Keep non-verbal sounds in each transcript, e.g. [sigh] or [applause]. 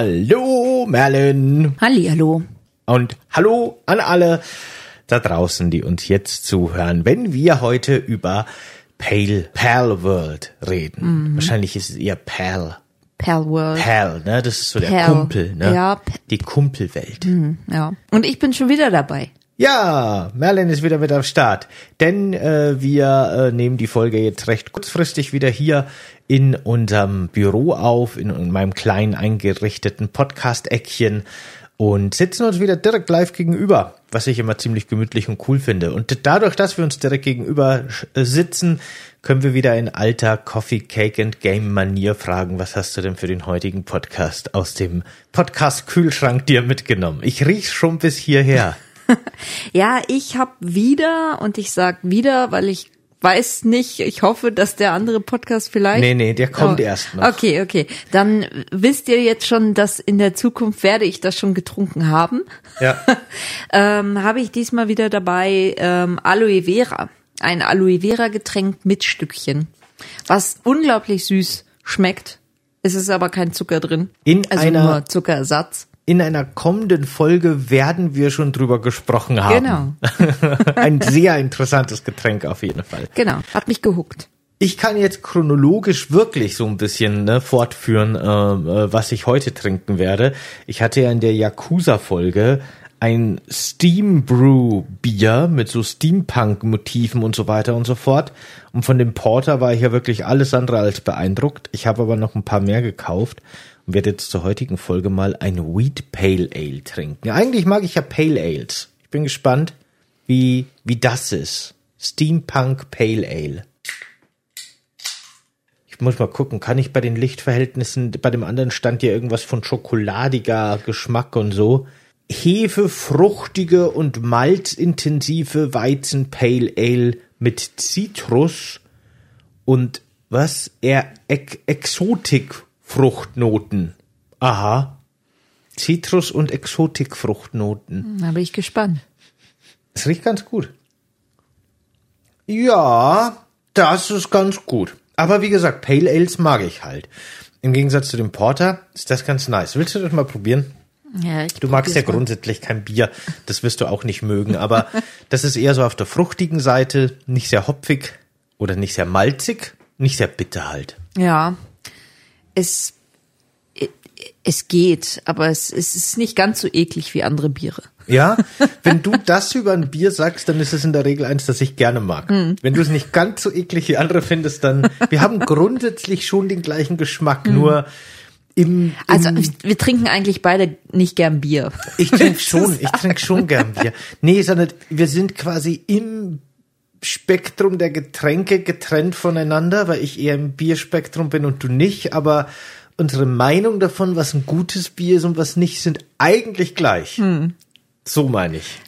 Hallo Merlin. Hallihallo. Und hallo an alle da draußen, die uns jetzt zuhören, wenn wir heute über Pale, Pal World reden. Wahrscheinlich ist es eher Pal. Pal World. Pal, ne? Das ist so der Pal. Kumpel, ne? Ja, Die Kumpelwelt. Ja. Und ich bin schon wieder dabei. Ja, Merlin ist wieder mit am Start. Denn äh, wir äh, nehmen die Folge jetzt recht kurzfristig wieder hier in unserem Büro auf, in, in meinem kleinen eingerichteten Podcast-Eckchen und sitzen uns wieder direkt live gegenüber, was ich immer ziemlich gemütlich und cool finde. Und dadurch, dass wir uns direkt gegenüber äh, sitzen, können wir wieder in alter Coffee, Cake and Game Manier fragen, was hast du denn für den heutigen Podcast aus dem Podcast-Kühlschrank dir mitgenommen? Ich riech's schon bis hierher. [laughs] Ja, ich hab wieder, und ich sag wieder, weil ich weiß nicht, ich hoffe, dass der andere Podcast vielleicht. Nee, nee, der kommt Oh, erst noch. Okay, okay. Dann wisst ihr jetzt schon, dass in der Zukunft werde ich das schon getrunken haben. Ja. [laughs] ähm, habe ich diesmal wieder dabei ähm, Aloe Vera. Ein Aloe Vera Getränk mit Stückchen. Was unglaublich süß schmeckt. Es ist aber kein Zucker drin. In also einer- nur Zuckerersatz. In einer kommenden Folge werden wir schon drüber gesprochen haben. Genau. [laughs] Ein sehr interessantes Getränk auf jeden Fall. Genau. Hat mich gehuckt. Ich kann jetzt chronologisch wirklich so ein bisschen ne, fortführen, äh, äh, was ich heute trinken werde. Ich hatte ja in der Yakuza-Folge ein Steam Brew Bier mit so Steampunk-Motiven und so weiter und so fort. Und von dem Porter war ich ja wirklich alles andere als beeindruckt. Ich habe aber noch ein paar mehr gekauft und werde jetzt zur heutigen Folge mal ein Wheat Pale Ale trinken. Eigentlich mag ich ja Pale Ales. Ich bin gespannt, wie, wie das ist. Steampunk Pale Ale. Ich muss mal gucken, kann ich bei den Lichtverhältnissen, bei dem anderen stand ja irgendwas von schokoladiger Geschmack und so. Hefe, fruchtige und malzintensive Weizen Pale Ale mit Zitrus und was? Er Ex Exotikfruchtnoten. Aha. Zitrus und Exotikfruchtnoten. Da bin ich gespannt. Es riecht ganz gut. Ja, das ist ganz gut. Aber wie gesagt, Pale Ales mag ich halt. Im Gegensatz zu dem Porter ist das ganz nice. Willst du das mal probieren? Ja, ich Du magst ja mal. grundsätzlich kein Bier. Das wirst du auch nicht mögen. Aber [laughs] das ist eher so auf der fruchtigen Seite. Nicht sehr hopfig oder nicht sehr malzig. Nicht sehr bitter halt. Ja, es, es geht, aber es, es ist nicht ganz so eklig wie andere Biere. Ja, wenn du das über ein Bier sagst, dann ist es in der Regel eins, das ich gerne mag. Hm. Wenn du es nicht ganz so eklig wie andere findest, dann, wir haben grundsätzlich schon den gleichen Geschmack, Hm. nur im, im Also wir trinken eigentlich beide nicht gern Bier. ich trinke [laughs] schon, ich trinke schon gern Bier. Nee, sondern wir sind quasi im Spektrum der Getränke getrennt voneinander, weil ich eher im Bierspektrum bin und du nicht, aber unsere Meinung davon, was ein gutes Bier ist und was nicht, sind eigentlich gleich. Hm. So meine ich.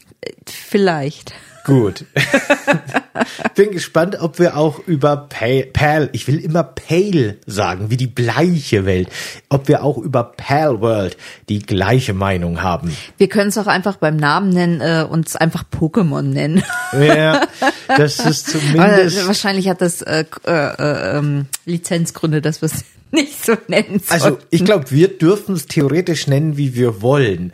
Vielleicht. Gut. [laughs] Bin gespannt, ob wir auch über Pale, ich will immer Pale sagen, wie die bleiche Welt, ob wir auch über Pale World die gleiche Meinung haben. Wir können es auch einfach beim Namen nennen, äh, uns einfach Pokémon nennen. Ja, [laughs] das ist Aber zumindest. wahrscheinlich hat das äh, äh, äh, ähm, Lizenzgründe, dass wir es [laughs] nicht so nennen Also sollten. ich glaube, wir dürfen es theoretisch nennen, wie wir wollen.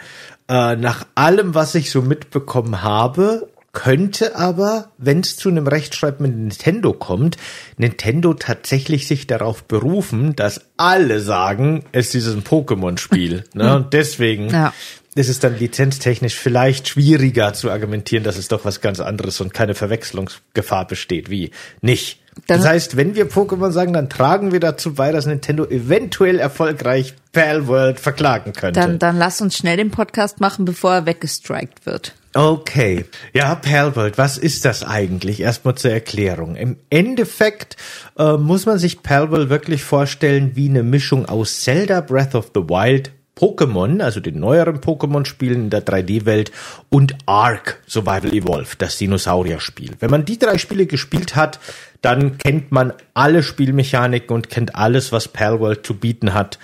Äh, nach allem, was ich so mitbekommen habe, könnte aber, wenn es zu einem Rechtsstreit mit Nintendo kommt, Nintendo tatsächlich sich darauf berufen, dass alle sagen, es ist ein Pokémon-Spiel. [laughs] ne? Und deswegen Ja. ist es dann lizenztechnisch vielleicht schwieriger zu argumentieren, dass es doch was ganz anderes und keine Verwechslungsgefahr besteht, wie nicht. Dann- das heißt, wenn wir Pokémon sagen, dann tragen wir dazu bei, dass Nintendo eventuell erfolgreich Pal World verklagen könnte. Dann, dann lass uns schnell den Podcast machen, bevor er weggestrikt wird. Okay. Ja, Pal World, was ist das eigentlich? Erstmal zur Erklärung. Im Endeffekt äh, muss man sich Pal World wirklich vorstellen wie eine Mischung aus Zelda Breath of the Wild, Pokémon, also den neueren Pokémon-Spielen in der 3D-Welt und Ark Survival Evolved, das Dinosaurier-Spiel. Wenn man die drei Spiele gespielt hat, dann kennt man alle Spielmechaniken und kennt alles, was Pal World zu bieten hat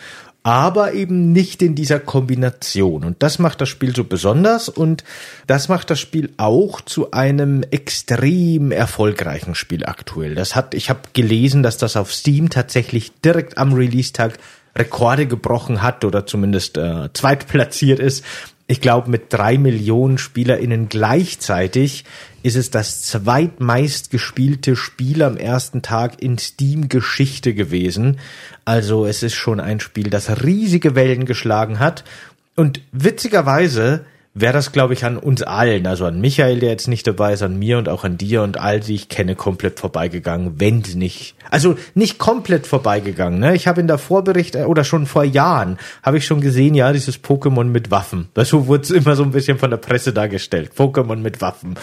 aber eben nicht in dieser Kombination. Und das macht das Spiel so besonders und das macht das Spiel auch zu einem extrem erfolgreichen Spiel aktuell. Das hat, ich habe gelesen, dass das auf Steam tatsächlich direkt am Release-Tag Rekorde gebrochen hat oder zumindest äh, zweitplatziert ist. Ich glaube, mit drei Millionen SpielerInnen gleichzeitig ist es das zweitmeist gespielte Spiel am ersten Tag in Steam-Geschichte gewesen. Also es ist schon ein Spiel, das riesige Wellen geschlagen hat. Und witzigerweise wäre das, glaube ich, an uns allen, also an Michael, der jetzt nicht dabei ist, an mir und auch an dir und all die ich kenne, komplett vorbeigegangen, wenn nicht. Also nicht komplett vorbeigegangen. Ne? Ich habe in der Vorbericht äh, oder schon vor Jahren habe ich schon gesehen, ja, dieses Pokémon mit Waffen. So wurde es immer so ein bisschen von der Presse dargestellt. Pokémon mit Waffen.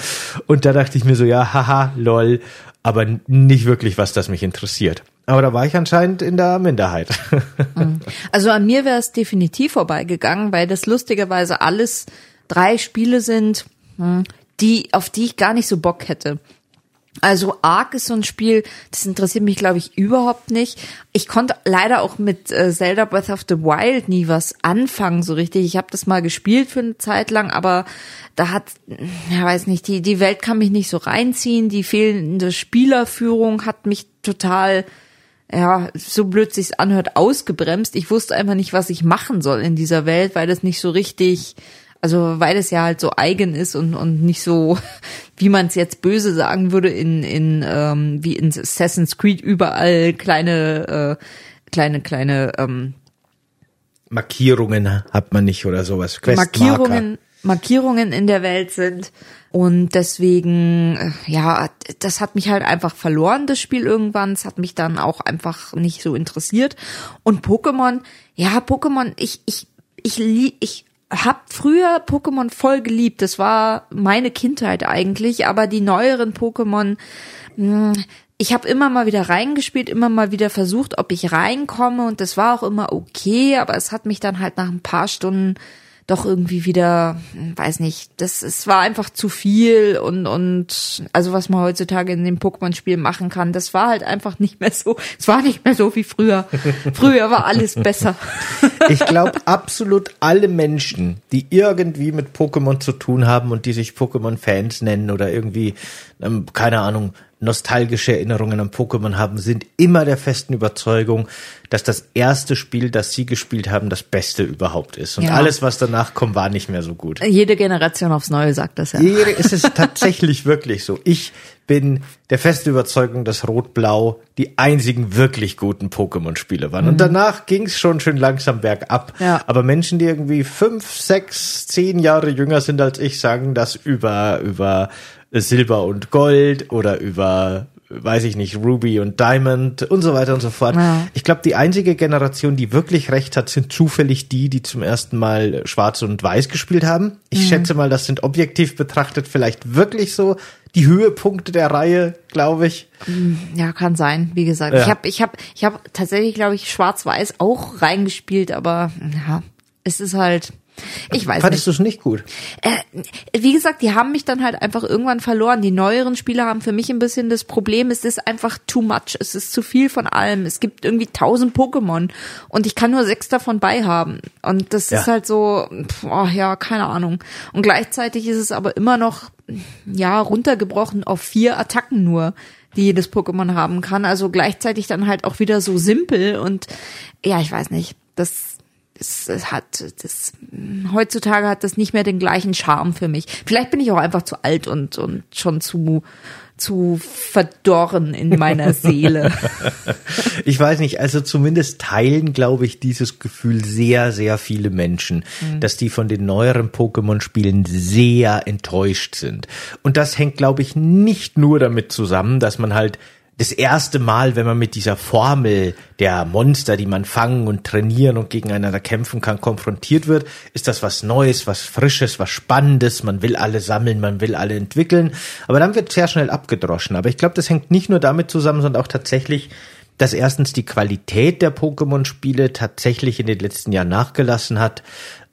Und da dachte ich mir so, ja, haha, lol, aber nicht wirklich, was das mich interessiert. Aber da war ich anscheinend in der Minderheit. [laughs] Mhm. Also an mir wäre es definitiv vorbeigegangen, weil das lustigerweise alles drei Spiele sind, hm, die, auf die ich gar nicht so Bock hätte. Also Ark ist so ein Spiel, das interessiert mich, glaube ich, überhaupt nicht. Ich konnte leider auch mit äh, Zelda Breath of the Wild nie was anfangen so richtig. Ich habe das mal gespielt für eine Zeit lang, aber da hat, ja weiß nicht, die, die Welt kann mich nicht so reinziehen. Die fehlende Spielerführung hat mich total, ja, so blöd sich's anhört, ausgebremst. Ich wusste einfach nicht, was ich machen soll in dieser Welt, weil das nicht so richtig also weil es ja halt so eigen ist und, und nicht so, [laughs] wie man es jetzt böse sagen würde, in, in ähm, wie in Assassin's Creed überall kleine, äh, kleine, kleine ähm, Markierungen hat man nicht oder sowas. Markierungen, Markierungen in der Welt sind. Und deswegen, äh, ja, das hat mich halt einfach verloren, das Spiel irgendwann. Es hat mich dann auch einfach nicht so interessiert. Und Pokémon, ja, Pokémon, ich, ich, ich, ich hab früher Pokémon voll geliebt. Das war meine Kindheit eigentlich, aber die neueren Pokémon, hm, ich habe immer mal wieder reingespielt, immer mal wieder versucht, ob ich reinkomme und das war auch immer okay, aber es hat mich dann halt nach ein paar Stunden doch irgendwie wieder, weiß nicht, das es war einfach zu viel und und also was man heutzutage in dem Pokémon-Spiel machen kann, das war halt einfach nicht mehr so. Es war nicht mehr so wie früher. [laughs] früher war alles besser. ich glaube absolut alle Menschen, die irgendwie mit Pokémon zu tun haben und die sich Pokémon-Fans nennen oder irgendwie ähm, keine Ahnung nostalgische Erinnerungen an Pokémon haben, sind immer der festen Überzeugung, dass das erste Spiel, das sie gespielt haben, das Beste überhaupt ist. Und ja. alles, was danach kommt, war nicht mehr so gut. Jede Generation aufs Neue sagt das ja. Jede, ist es tatsächlich [laughs] wirklich so. Ich bin der feste Überzeugung, dass Rot-Blau die einzigen wirklich guten Pokémon-Spiele waren. Mhm. Und danach ging es schon schön langsam bergab. Ja. Aber Menschen, die irgendwie fünf, sechs, zehn Jahre jünger sind als ich, sagen das über, über Silber und Gold oder über weiß ich nicht, Ruby und Diamond und so weiter und so fort. Ja. Ich glaube, die einzige Generation, die wirklich recht hat, sind zufällig die, die zum ersten Mal Schwarz und Weiß gespielt haben. Ich mhm. schätze mal, das sind objektiv betrachtet vielleicht wirklich so die Höhepunkte der Reihe, glaube ich. Mhm. Ja, kann sein. Wie gesagt, ja. ich habe ich habe ich habe tatsächlich, glaube ich, Schwarz-Weiß auch reingespielt, aber ja, es ist halt ich weiß Fandest du es nicht gut? Äh, wie gesagt, die haben mich dann halt einfach irgendwann verloren. Die neueren Spieler haben für mich ein bisschen das Problem, es ist einfach too much. Es ist zu viel von allem. Es gibt irgendwie tausend Pokémon und ich kann nur sechs davon beihaben. Und das ja. ist halt so, oh ja, keine Ahnung. Und gleichzeitig ist es aber immer noch, ja, runtergebrochen auf vier Attacken nur die jedes Pokémon haben kann. Also gleichzeitig dann halt auch wieder so simpel und ja, ich weiß nicht. Das es, es hat das heutzutage hat das nicht mehr den gleichen Charme für mich. Vielleicht bin ich auch einfach zu alt und und schon zu zu verdorren in meiner [laughs] Seele. ich weiß nicht, also zumindest teilen, glaube ich, dieses Gefühl sehr, sehr viele Menschen, mhm. dass die von den neueren Pokémon-Spielen sehr enttäuscht sind. Und das hängt, glaube ich, nicht nur damit zusammen, dass man halt das erste Mal, wenn man mit dieser Formel der Monster, die man fangen und trainieren und gegeneinander kämpfen kann, konfrontiert wird, ist das was Neues, was Frisches, was Spannendes. Man will alle sammeln, man will alle entwickeln. Aber dann wird sehr schnell abgedroschen. Aber ich glaube, das hängt nicht nur damit zusammen, sondern auch tatsächlich dass erstens die Qualität der Pokémon-Spiele tatsächlich in den letzten Jahren nachgelassen hat,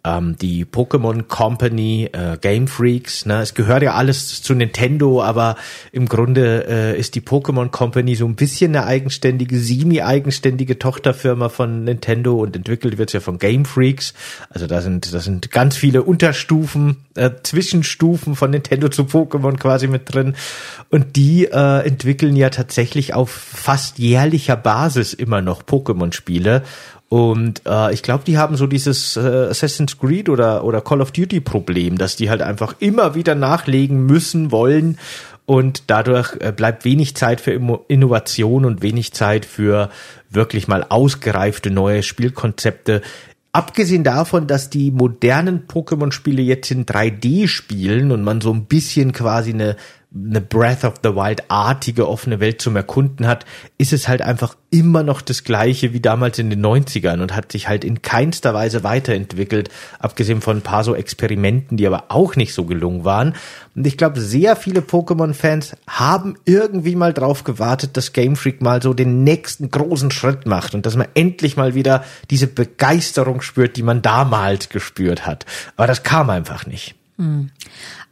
ähm, die Pokémon Company, äh, Game Freaks. Ne? Es gehört ja alles zu Nintendo, aber im Grunde äh, ist die Pokémon Company so ein bisschen eine eigenständige, semi-eigenständige Tochterfirma von Nintendo und entwickelt wird ja von Game Freaks. Also da sind, da sind ganz viele Unterstufen, äh, Zwischenstufen von Nintendo zu Pokémon quasi mit drin. Und die äh, entwickeln ja tatsächlich auf fast jährlicher Basis immer noch Pokémon-Spiele Und äh, ich glaube, die haben so dieses äh, Assassin's Creed oder, oder Call of Duty Problem, dass die halt einfach immer wieder nachlegen müssen, wollen und dadurch äh, bleibt wenig Zeit für Innovation und wenig Zeit für wirklich mal ausgereifte neue Spielkonzepte. Abgesehen davon, dass die modernen Pokémon-Spiele jetzt in 3D spielen und man so ein bisschen quasi eine eine Breath of the Wild-artige offene Welt zum Erkunden hat, ist es halt einfach immer noch das gleiche wie damals in den 90ern und hat sich halt in keinster Weise weiterentwickelt, abgesehen von ein paar so Experimenten, die aber auch nicht so gelungen waren. Und ich glaube, sehr viele Pokémon-Fans haben irgendwie mal drauf gewartet, dass Game Freak mal so den nächsten großen Schritt macht und dass man endlich mal wieder diese Begeisterung spürt, die man damals gespürt hat. Aber das kam einfach nicht.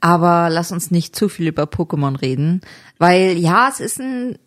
Aber lass uns nicht zu viel über Pokémon reden, weil ja, es ist ein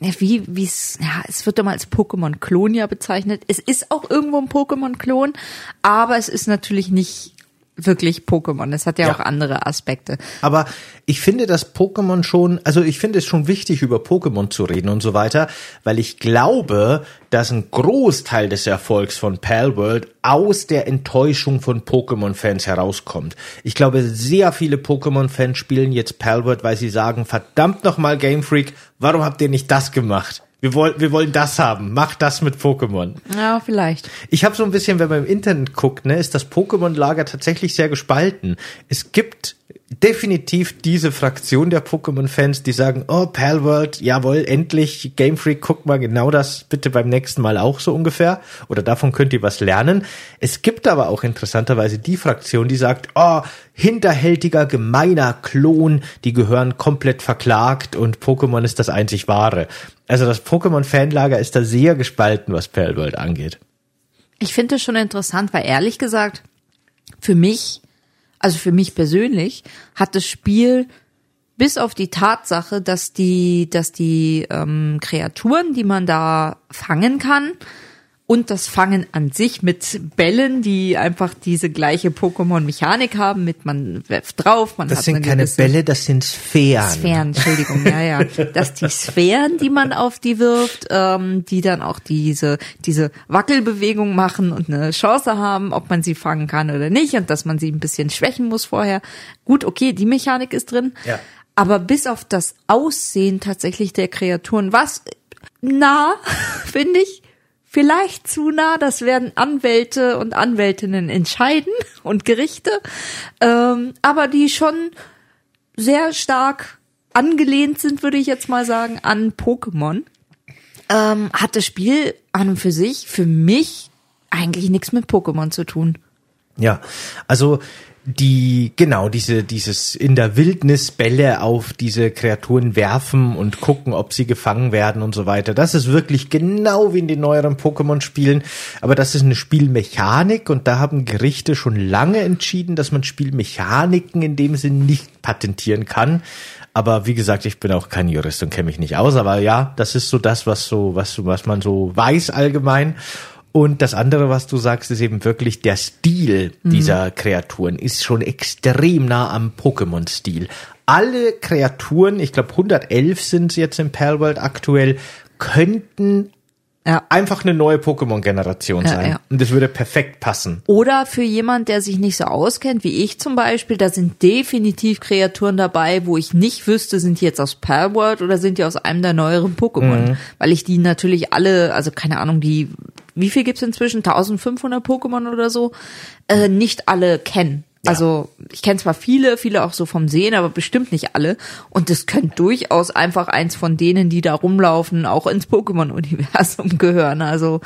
wie wie es ja, es wird immer als Pokémon-Klon ja bezeichnet. Es ist auch irgendwo ein Pokémon-Klon, aber es ist natürlich nicht wirklich Pokémon. Es hat ja, ja, auch andere Aspekte. Aber ich finde das Pokémon schon, also ich finde es schon wichtig, über Pokémon zu reden und so weiter, weil ich glaube, dass ein Großteil des Erfolgs von Palworld aus der Enttäuschung von Pokémon-Fans herauskommt. Ich glaube, sehr viele Pokémon-Fans spielen jetzt Palworld, weil sie sagen, verdammt nochmal Game Freak, warum habt ihr nicht das gemacht? Wir wollen, wir wollen das haben. Mach das mit Pokémon. Ja, vielleicht. Ich habe so ein bisschen, wenn man im Internet guckt, ne, ist das Pokémon-Lager tatsächlich sehr gespalten. Es gibt definitiv diese Fraktion der Pokémon-Fans, die sagen, oh, Palworld, jawohl, endlich, Game Freak, guck mal genau das bitte beim nächsten Mal auch so ungefähr. Oder davon könnt ihr was lernen. Es gibt aber auch interessanterweise die Fraktion, die sagt, oh, hinterhältiger, gemeiner Klon, die gehören komplett verklagt und Pokémon ist das einzig wahre. Also das Pokémon-Fanlager ist da sehr gespalten, was Palworld angeht. Ich finde es schon interessant, weil ehrlich gesagt, für mich also für mich persönlich, hat das Spiel bis auf die Tatsache, dass die, dass die ähm, Kreaturen, die man da fangen kann, und das Fangen an sich mit Bällen, die einfach diese gleiche Pokémon-Mechanik haben, mit man werft drauf, man das hat sind keine Bälle, das sind Sphären. Sphären, Entschuldigung, ja, ja. Dass die Sphären, die man auf die wirft, ähm, die dann auch diese, diese Wackelbewegung machen und eine Chance haben, ob man sie fangen kann oder nicht und dass man sie ein bisschen schwächen muss vorher. Gut, okay, die Mechanik ist drin. Ja. Aber bis auf das Aussehen tatsächlich der Kreaturen, was nah, [laughs] finde ich, vielleicht zu nah, das werden Anwälte und Anwältinnen entscheiden [laughs] und Gerichte, ähm, aber die schon sehr stark angelehnt sind, würde ich jetzt mal sagen, an Pokémon, ähm, hat das Spiel an und für sich für mich eigentlich nichts mit Pokémon zu tun. Ja, also die genau diese dieses in der Wildnis Bälle auf diese Kreaturen werfen und gucken, ob sie gefangen werden und so weiter. Das ist wirklich genau wie in den neueren Pokémon Spielen, aber das ist eine Spielmechanik und da haben Gerichte schon lange entschieden, dass man Spielmechaniken in dem Sinn nicht patentieren kann. Aber wie gesagt, ich bin auch kein Jurist und kenne mich nicht aus, aber ja, das ist so das, was so was was man so weiß allgemein und das andere, was du sagst, ist eben wirklich der Stil dieser mhm. Kreaturen ist schon extrem nah am Pokémon-Stil. Alle Kreaturen, ich glaube 111 sind jetzt im Palworld aktuell, könnten ja. einfach eine neue Pokémon-Generation sein. Ja, ja. Und das würde perfekt passen. Oder für jemand, der sich nicht so auskennt, wie ich zum Beispiel, da sind definitiv Kreaturen dabei, wo ich nicht wüsste, sind die jetzt aus Palworld oder sind die aus einem der neueren Pokémon. Mhm. Weil ich die natürlich alle, also keine Ahnung, die wie viel gibt's inzwischen? 1500 Pokémon oder so? Äh, nicht alle kennen. Ja. Also ich kenne zwar viele, viele auch so vom Sehen, aber bestimmt nicht alle. Und das könnte durchaus einfach eins von denen, die da rumlaufen, auch ins Pokémon-Universum [laughs] gehören. Also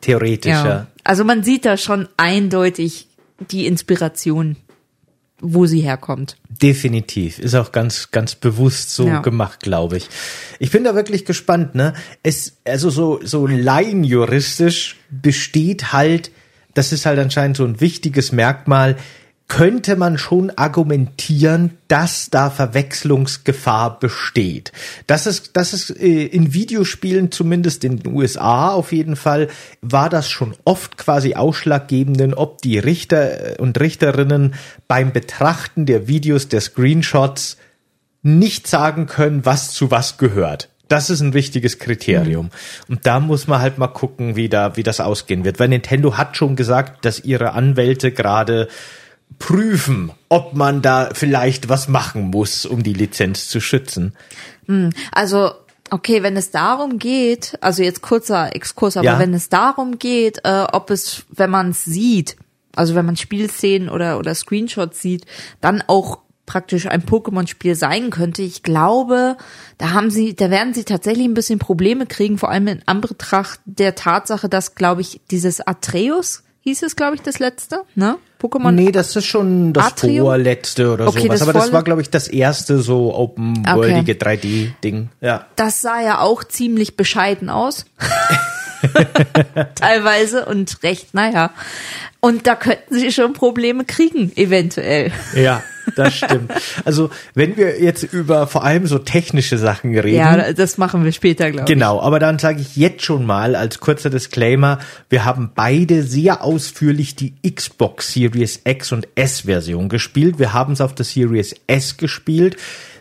theoretisch. Ja. Also man sieht da schon eindeutig die Inspiration wo sie herkommt. Definitiv. Ist auch ganz, ganz bewusst so ja. gemacht, glaube ich. Ich bin da wirklich gespannt, ne? Es, also so, so laienjuristisch besteht halt, das ist halt anscheinend so ein wichtiges Merkmal, könnte man schon argumentieren, dass da Verwechslungsgefahr besteht. Das ist, das ist äh, in Videospielen zumindest in den USA auf jeden Fall war das schon oft quasi ausschlaggebenden, ob die Richter äh, und Richterinnen beim Betrachten der Videos, der Screenshots nicht sagen können, was zu was gehört. Das ist ein wichtiges Kriterium. Mhm. Und da muss man halt mal gucken, wie da, wie das ausgehen wird. Weil Nintendo hat schon gesagt, dass ihre Anwälte gerade prüfen, ob man da vielleicht was machen muss, um die Lizenz zu schützen. Hm, also Okay, wenn es darum geht, also jetzt kurzer Exkurs, aber ja. wenn es darum geht, äh, ob es, wenn man es sieht, also wenn man Spielszenen oder oder Screenshots sieht, dann auch praktisch ein Pokémon-Spiel sein könnte. Ich glaube, da haben sie, da werden sie tatsächlich ein bisschen Probleme kriegen, vor allem in Anbetracht der Tatsache, dass, glaube ich, dieses Atreus hieß es, glaube ich, das letzte, ne? Pokémon. Nee, das ist schon das Atrium? vorletzte oder okay, sowas. Das Aber das war, glaube ich, das erste so open-worldige okay. 3D-Ding. Ja. Das sah ja auch ziemlich bescheiden aus. [laughs] Teilweise und recht, naja. Und da könnten sie schon Probleme kriegen, eventuell. Ja, das stimmt. Also, wenn wir jetzt über vor allem so technische Sachen reden. Ja, das machen wir später, glaube ich. Genau, aber dann sage ich jetzt schon mal als kurzer Disclaimer, wir haben beide sehr ausführlich die Xbox Series X und S Version gespielt. Wir haben es auf der Series S gespielt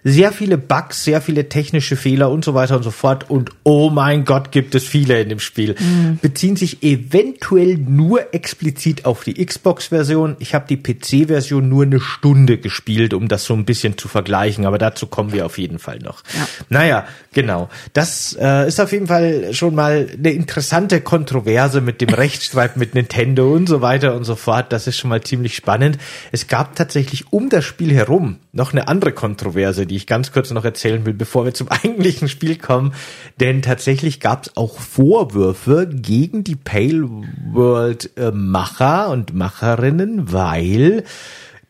sehr viele Bugs, sehr viele technische Fehler und so weiter und so fort. Und oh mein Gott, gibt es viele in dem Spiel. Mhm. Beziehen sich eventuell nur explizit auf die Xbox-Version. Ich habe die PC-Version nur eine Stunde gespielt, um das so ein bisschen zu vergleichen. Aber dazu kommen wir auf jeden Fall noch. Ja. Naja, genau. Das äh, ist auf jeden Fall schon mal eine interessante Kontroverse mit dem [laughs] Rechtsstreit mit Nintendo und so weiter und so fort. Das ist schon mal ziemlich spannend. Es gab tatsächlich um das Spiel herum noch eine andere Kontroverse, die ich ganz kurz noch erzählen will, bevor wir zum [laughs] eigentlichen Spiel kommen. Denn tatsächlich gab es auch Vorwürfe gegen die Pale World äh, Macher und Macherinnen, weil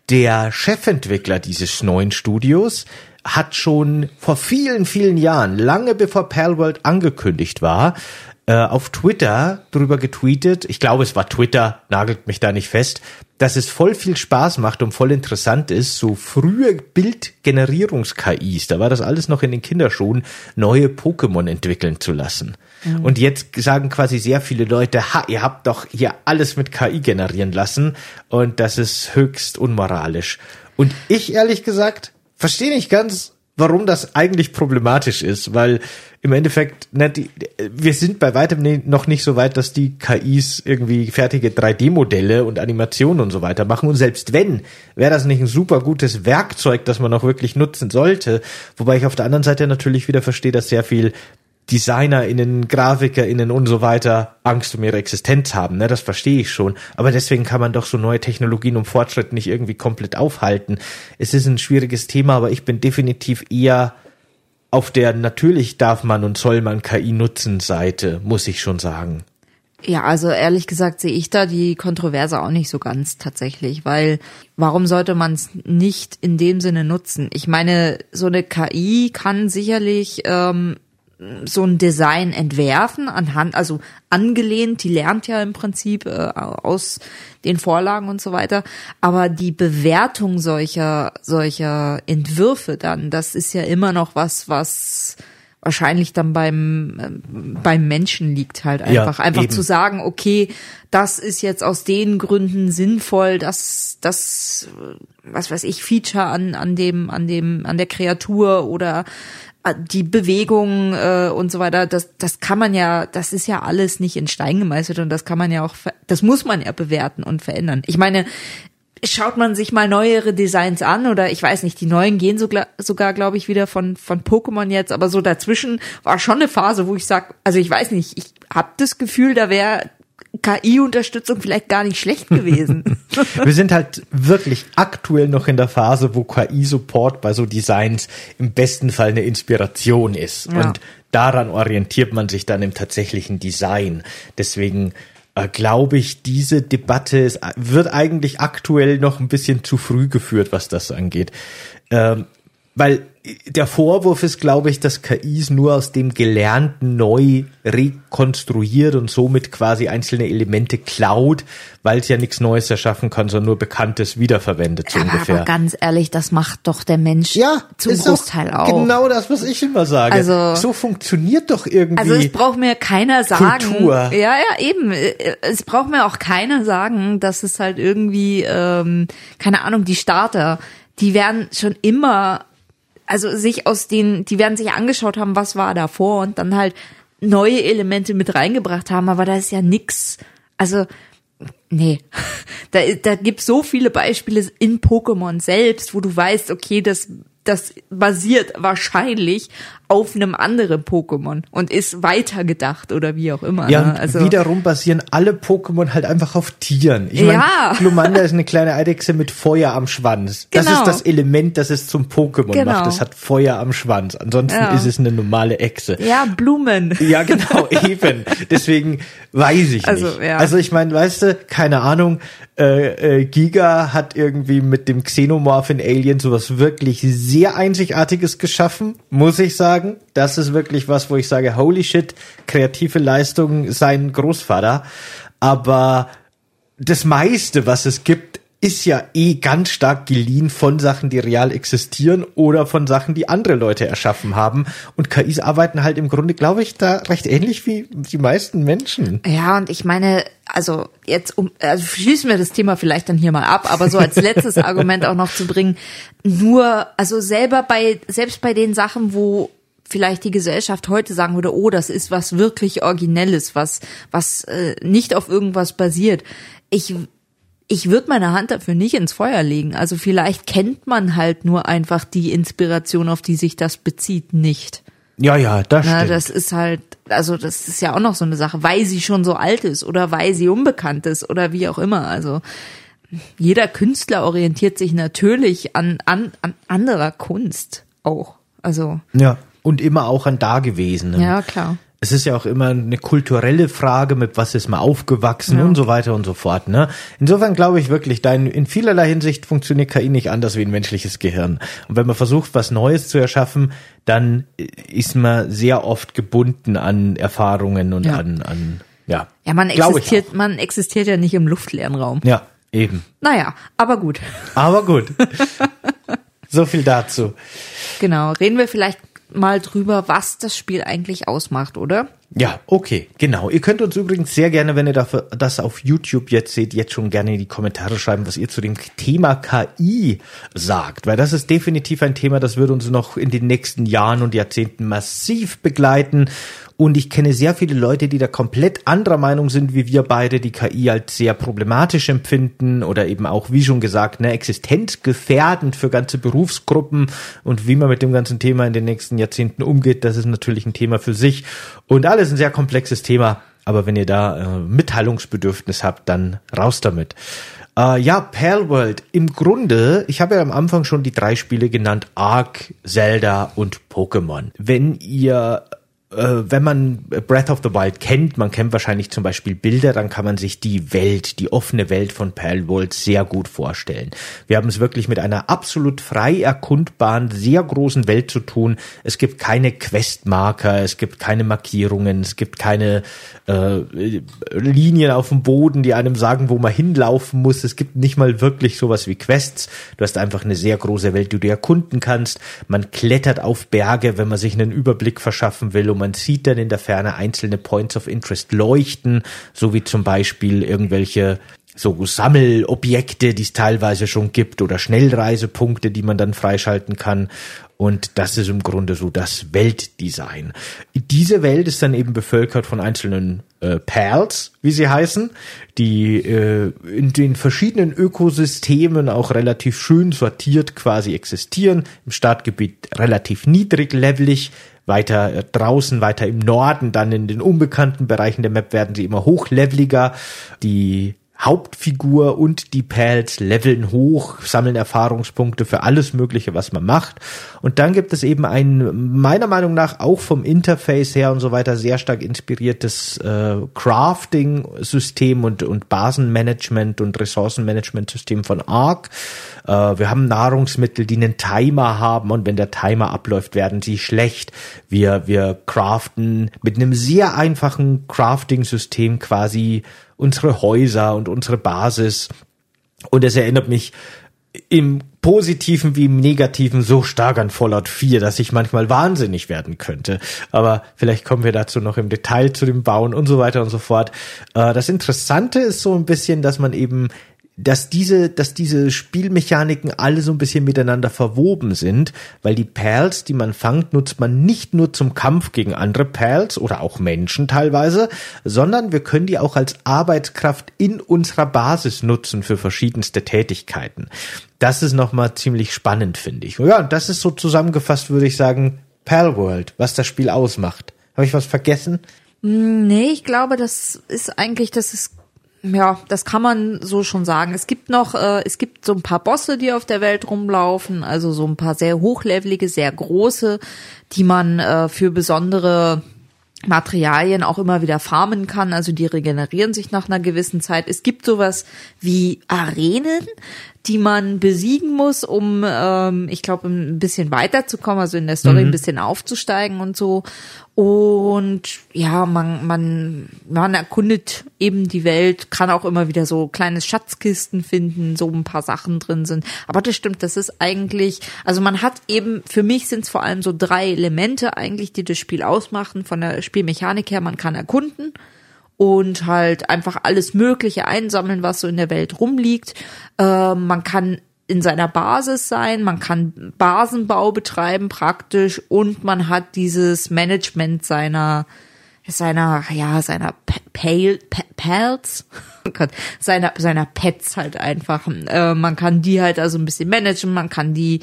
der Chefentwickler dieses neuen Studios hat schon vor vielen, vielen Jahren, lange bevor Palworld angekündigt war, äh, auf Twitter drüber getweetet, ich glaube es war Twitter, nagelt mich da nicht fest, dass es voll viel Spaß macht und voll interessant ist, so frühe Bildgenerierungs-KIs, da war das alles noch in den Kinderschuhen, neue Pokémon entwickeln zu lassen. Mhm. Und jetzt sagen quasi sehr viele Leute, ha, ihr habt doch hier alles mit KI generieren lassen und das ist höchst unmoralisch. Und ich ehrlich gesagt verstehe nicht ganz, warum das eigentlich problematisch ist, weil im Endeffekt, ne, die, wir sind bei weitem noch nicht so weit, dass die KIs irgendwie fertige 3D-Modelle und Animationen und so weiter machen. Und selbst wenn, wäre das nicht ein super gutes Werkzeug, das man auch wirklich nutzen sollte. Wobei ich auf der anderen Seite natürlich wieder verstehe, dass sehr viel DesignerInnen, GrafikerInnen und so weiter Angst um ihre Existenz haben, ne? Das verstehe ich schon. Aber deswegen kann man doch so neue Technologien und Fortschritt nicht irgendwie komplett aufhalten. Es ist ein schwieriges Thema, aber ich bin definitiv eher auf der natürlich darf man und soll man KI nutzen Seite, muss ich schon sagen. Ja, also ehrlich gesagt sehe ich da die Kontroverse auch nicht so ganz tatsächlich, weil warum sollte man es nicht in dem Sinne nutzen? Ich meine, so eine KI kann sicherlich ähm, so ein Design entwerfen anhand, also angelehnt, die lernt ja im Prinzip äh, aus den Vorlagen und so weiter, aber die Bewertung solcher solcher Entwürfe dann, das ist ja immer noch was, was wahrscheinlich dann beim äh, beim Menschen liegt halt einfach ja, einfach eben. zu sagen, okay, das ist jetzt aus den Gründen sinnvoll, dass das was weiß ich Feature an an dem an dem an der Kreatur oder die Bewegung äh, und so weiter, das, das kann man ja, das ist ja alles nicht in Stein gemeißelt und das kann man ja auch, das muss man ja bewerten und verändern. Ich meine, schaut man sich mal neuere Designs an oder ich weiß nicht, die neuen gehen sogar, sogar glaube ich, wieder von, von Pokémon jetzt, aber so dazwischen war schon eine Phase, wo ich sag, also ich weiß nicht, ich habe das Gefühl, da wäre KI-Unterstützung vielleicht gar nicht schlecht gewesen. [laughs] [laughs] Wir sind halt wirklich aktuell noch in der Phase, wo KI-Support bei so Designs im besten Fall eine Inspiration ist. Ja. Und daran orientiert man sich dann im tatsächlichen Design. Deswegen äh, glaube ich, diese Debatte ist, wird eigentlich aktuell noch ein bisschen zu früh geführt, was das angeht. Ähm, weil der Vorwurf ist, glaube ich, dass KIs nur aus dem Gelernten neu rekonstruiert und somit quasi einzelne Elemente klaut, weil es ja nichts Neues erschaffen kann, sondern nur Bekanntes wiederverwendet, so aber, ungefähr. Aber ganz ehrlich, das macht doch der Mensch ja, zum Großteil auch, auch. Genau das, was ich immer sage. Also, so funktioniert doch irgendwie. Also es braucht mir keiner sagen. Kultur. Ja, ja, eben. Es braucht mir auch keiner sagen, dass es halt irgendwie, ähm, keine Ahnung, die Starter, die werden schon immer also sich aus den, die werden sich angeschaut haben, was war davor und dann halt neue Elemente mit reingebracht haben, aber da ist ja nix, also nee, [laughs] da, da gibt so viele Beispiele in Pokémon selbst, wo du weißt, okay, das das basiert wahrscheinlich auf einem anderen Pokémon und ist weitergedacht oder wie auch immer. Ja, ne? also wiederum basieren alle Pokémon halt einfach auf Tieren. Ich meine, Ja. [laughs] Glumanda ist eine kleine Eidechse mit Feuer am Schwanz. Das Genau. ist das Element, das es zum Pokémon Genau. macht. Es hat Feuer am Schwanz. Ansonsten Ja. ist es eine normale Echse. ja, Blumen. Ja, genau, [laughs] eben. Deswegen weiß ich Also, nicht. ja. Also ich meine, weißt du, keine Ahnung, äh, äh, Giga hat irgendwie mit dem Xenomorph in Alien sowas wirklich sehr Einzigartiges geschaffen, muss ich sagen. Das ist wirklich was, wo ich sage, holy shit, kreative Leistung, sein Großvater. Aber das meiste, was es gibt, ist ja eh ganz stark geliehen von Sachen, die real existieren oder von Sachen, die andere Leute erschaffen haben. Und KIs arbeiten halt im Grunde, glaube ich, da recht ähnlich wie die meisten Menschen. Ja, und ich meine, also jetzt um, also schließen wir das Thema vielleicht dann hier mal ab, aber so als [laughs] letztes Argument auch noch zu bringen, nur, also selber bei, selbst bei den Sachen, wo vielleicht die Gesellschaft heute sagen würde, oh, das ist was wirklich Originelles, was, was äh, nicht auf irgendwas basiert. Ich, ich würde meine Hand dafür nicht ins Feuer legen. Also vielleicht kennt man halt nur einfach die Inspiration, auf die sich das bezieht, nicht. Ja, ja, das Na, stimmt. das ist halt, also das ist ja auch noch so eine Sache, weil sie schon so alt ist oder weil sie unbekannt ist oder wie auch immer. Also jeder Künstler orientiert sich natürlich an, an, an anderer Kunst auch. Also, ja. Und immer auch an Dagewesenen. ja, klar. Es ist ja auch immer eine kulturelle Frage, mit was ist man aufgewachsen Ja. und so weiter und so fort. Ne? Insofern glaube ich wirklich, dein, in vielerlei Hinsicht funktioniert KI nicht anders wie ein menschliches Gehirn. Und wenn man versucht, was Neues zu erschaffen, dann ist man sehr oft gebunden an Erfahrungen und Ja. an, an ja. Ja, man existiert, man existiert ja nicht im luftleeren Raum. Ja, eben. Naja, aber gut. Aber gut. [laughs] so viel dazu. Genau. Reden wir vielleicht mal drüber, was das Spiel eigentlich ausmacht, oder? Ja, okay, genau. Ihr könnt uns übrigens sehr gerne, wenn ihr das auf YouTube jetzt seht, jetzt schon gerne in die Kommentare schreiben, was ihr zu dem Thema KI sagt, weil das ist definitiv ein Thema, das wird uns noch in den nächsten Jahren und Jahrzehnten massiv begleiten. Und ich kenne sehr viele Leute, die da komplett anderer Meinung sind, wie wir beide, die KI als sehr problematisch empfinden oder eben auch, wie schon gesagt, ne, existenzgefährdend für ganze Berufsgruppen. Und wie man mit dem ganzen Thema in den nächsten Jahrzehnten umgeht, das ist natürlich ein Thema für sich. Und alles ein sehr komplexes Thema. Aber wenn ihr da äh, Mitteilungsbedürfnis habt, dann raus damit. Äh, ja, Palworld. Im Grunde, ich habe ja am Anfang schon die drei Spiele genannt, Ark, Zelda und Pokémon. Wenn ihr wenn man Breath of the Wild kennt, man kennt wahrscheinlich zum Beispiel Bilder, dann kann man sich die Welt, die offene Welt von Palworld sehr gut vorstellen. Wir haben es wirklich mit einer absolut frei erkundbaren, sehr großen Welt zu tun. Es gibt keine Questmarker, es gibt keine Markierungen, es gibt keine äh, Linien auf dem Boden, die einem sagen, wo man hinlaufen muss. Es gibt nicht mal wirklich sowas wie Quests. Du hast einfach eine sehr große Welt, die du erkunden kannst. Man klettert auf Berge, wenn man sich einen Überblick verschaffen will und man sieht dann in der Ferne einzelne Points of Interest leuchten, so wie zum Beispiel irgendwelche so Sammelobjekte, die es teilweise schon gibt oder Schnellreisepunkte, die man dann freischalten kann. Und das ist im Grunde so das Weltdesign. Diese Welt ist dann eben bevölkert von einzelnen äh, Pals, wie sie heißen, die äh, in den verschiedenen Ökosystemen auch relativ schön sortiert quasi existieren. Im Startgebiet relativ niedriglevelig, weiter äh, draußen, weiter im Norden, dann in den unbekannten Bereichen der Map werden sie immer hochleveliger. Die Hauptfigur und die Pals leveln hoch, sammeln Erfahrungspunkte für alles Mögliche, was man macht. Und dann gibt es eben ein, meiner Meinung nach, auch vom Interface her und so weiter, sehr stark inspiriertes äh, Crafting-System und, und Basenmanagement und Ressourcenmanagement-System von Arc. Äh, wir haben Nahrungsmittel, die einen Timer haben und wenn der Timer abläuft, werden sie schlecht. Wir, wir craften mit einem sehr einfachen Crafting-System quasi unsere Häuser und unsere Basis. Und es erinnert mich im Positiven wie im Negativen so stark an Fallout 4, dass ich manchmal wahnsinnig werden könnte. Aber vielleicht kommen wir dazu noch im Detail zu dem Bauen und so weiter und so fort. Äh, Das Interessante ist so ein bisschen, dass man eben dass diese, dass diese Spielmechaniken alle so ein bisschen miteinander verwoben sind, weil die Perls, die man fangt, nutzt man nicht nur zum Kampf gegen andere Perls oder auch Menschen teilweise, sondern wir können die auch als Arbeitskraft in unserer Basis nutzen für verschiedenste Tätigkeiten. Das ist nochmal ziemlich spannend, finde ich. Ja, das ist so zusammengefasst, würde ich sagen, Pal World, was das Spiel ausmacht. Habe ich was vergessen? Nee, ich glaube, das ist eigentlich, das ist ja, das kann man so schon sagen. Es gibt noch, äh, es gibt so ein paar Bosse, die auf der Welt rumlaufen, also so ein paar sehr hochlevelige, sehr große, die man äh, für besondere Materialien auch immer wieder farmen kann, also die regenerieren sich nach einer gewissen Zeit. Es gibt sowas wie Arenen, die man besiegen muss, um, ähm, ich glaube, ein bisschen weiterzukommen, also in der Story mhm. ein bisschen aufzusteigen und so. Und ja, man, man, man erkundet eben die Welt, kann auch immer wieder so kleine Schatzkisten finden, so ein paar Sachen drin sind. Aber das stimmt, das ist eigentlich, also man hat eben, für mich sind es vor allem so drei Elemente eigentlich, die das Spiel ausmachen, von der Spielmechanik her. Man kann erkunden, und halt einfach alles Mögliche einsammeln, was so in der Welt rumliegt. Äh, man kann in seiner Basis sein, man kann Basenbau betreiben praktisch und man hat dieses Management seiner seiner ja seiner Pals [laughs] oh seiner seiner Pets halt einfach äh, man kann die halt also ein bisschen managen man kann die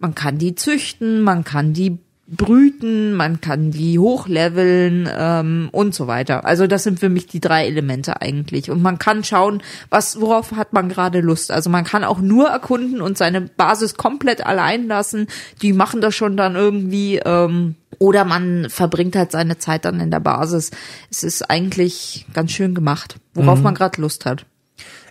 man kann die züchten man kann die brüten, man kann die hochleveln ähm, und so weiter. Also das sind für mich die drei Elemente eigentlich. Und man kann schauen, was worauf hat man gerade Lust. Also man kann auch nur erkunden und seine Basis komplett allein lassen. Die machen das schon dann irgendwie. Ähm, oder man verbringt halt seine Zeit dann in der Basis. Es ist eigentlich ganz schön gemacht, worauf mhm. man gerade Lust hat.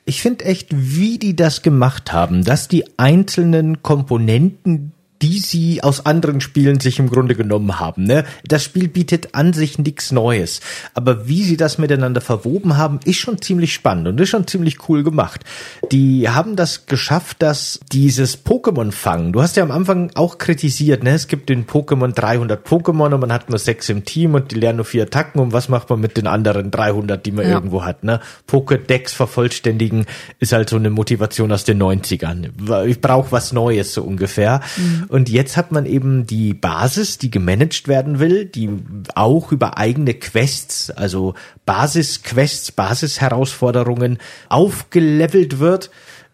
Ich finde echt, wie die das gemacht haben, dass die einzelnen Komponenten die sie aus anderen Spielen sich im Grunde genommen haben. Ne? Das Spiel bietet an sich nichts Neues, aber wie sie das miteinander verwoben haben, ist schon ziemlich spannend und ist schon ziemlich cool gemacht. Die haben das geschafft, dass dieses Pokémon fangen. Du hast ja am Anfang auch kritisiert, ne? Es gibt den Pokémon 300 Pokémon und man hat nur sechs im Team und die lernen nur vier Attacken und was macht man mit den anderen 300, die man ja. irgendwo hat, ne? Pokédex vervollständigen ist halt so eine Motivation aus den 90ern. Ich brauche was Neues so ungefähr. Mhm. Und jetzt hat man eben die Basis, die gemanagt werden will, die auch über eigene Quests, also Basisquests, Basisherausforderungen aufgelevelt wird.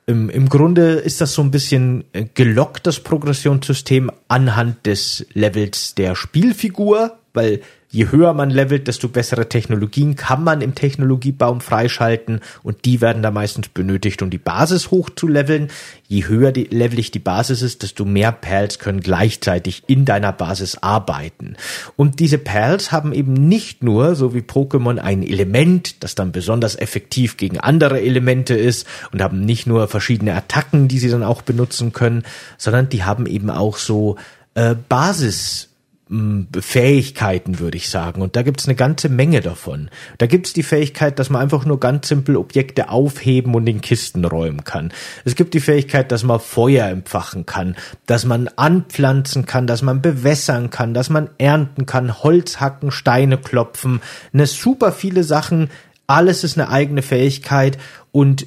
Im, Im Grunde ist das so ein bisschen äh, gelockt, das Progressionssystem, anhand des Levels der Spielfigur, weil je höher man levelt, desto bessere Technologien kann man im Technologiebaum freischalten und die werden da meistens benötigt, um die Basis hoch zu leveln. Je höher die, levelig die Basis ist, desto mehr Perls können gleichzeitig in deiner Basis arbeiten. Und diese Perls haben eben nicht nur, so wie Pokémon, ein Element, das dann besonders effektiv gegen andere Elemente ist und haben nicht nur verschiedene Attacken, die sie dann auch benutzen können, sondern die haben eben auch so äh, Basis Fähigkeiten, würde ich sagen. Und da gibt's eine ganze Menge davon. Da gibt's die Fähigkeit, dass man einfach nur ganz simpel Objekte aufheben und in Kisten räumen kann. Es gibt die Fähigkeit, dass man Feuer empfachen kann, dass man anpflanzen kann, dass man bewässern kann, dass man ernten kann, Holz hacken, Steine klopfen. Eine super viele Sachen. Alles ist eine eigene Fähigkeit und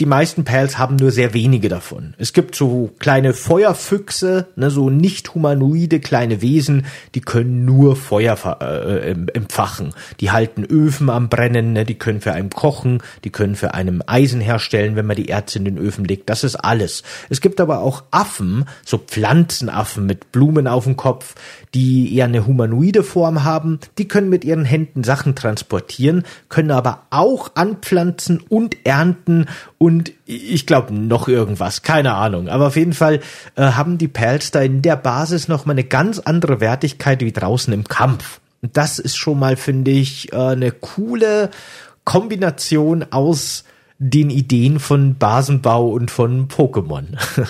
die meisten Pals haben nur sehr wenige davon. Es gibt so kleine Feuerfüchse, ne, so nicht humanoide kleine Wesen, die können nur Feuer äh, empfachen. Die halten Öfen am Brennen, ne, die können für einen kochen, die können für einen Eisen herstellen, wenn man die Erze in den Öfen legt. Das ist alles. Es gibt aber auch Affen, so Pflanzenaffen mit Blumen auf dem Kopf, die eher eine humanoide Form haben. Die können mit ihren Händen Sachen transportieren, können aber auch anpflanzen und ernten und ich glaube noch irgendwas, keine Ahnung. Aber auf jeden Fall äh, haben die Perls da in der Basis noch mal eine ganz andere Wertigkeit wie draußen im Kampf. Und das ist schon mal, finde ich, äh, eine coole Kombination aus den Ideen von Basenbau und von Pokémon. [laughs]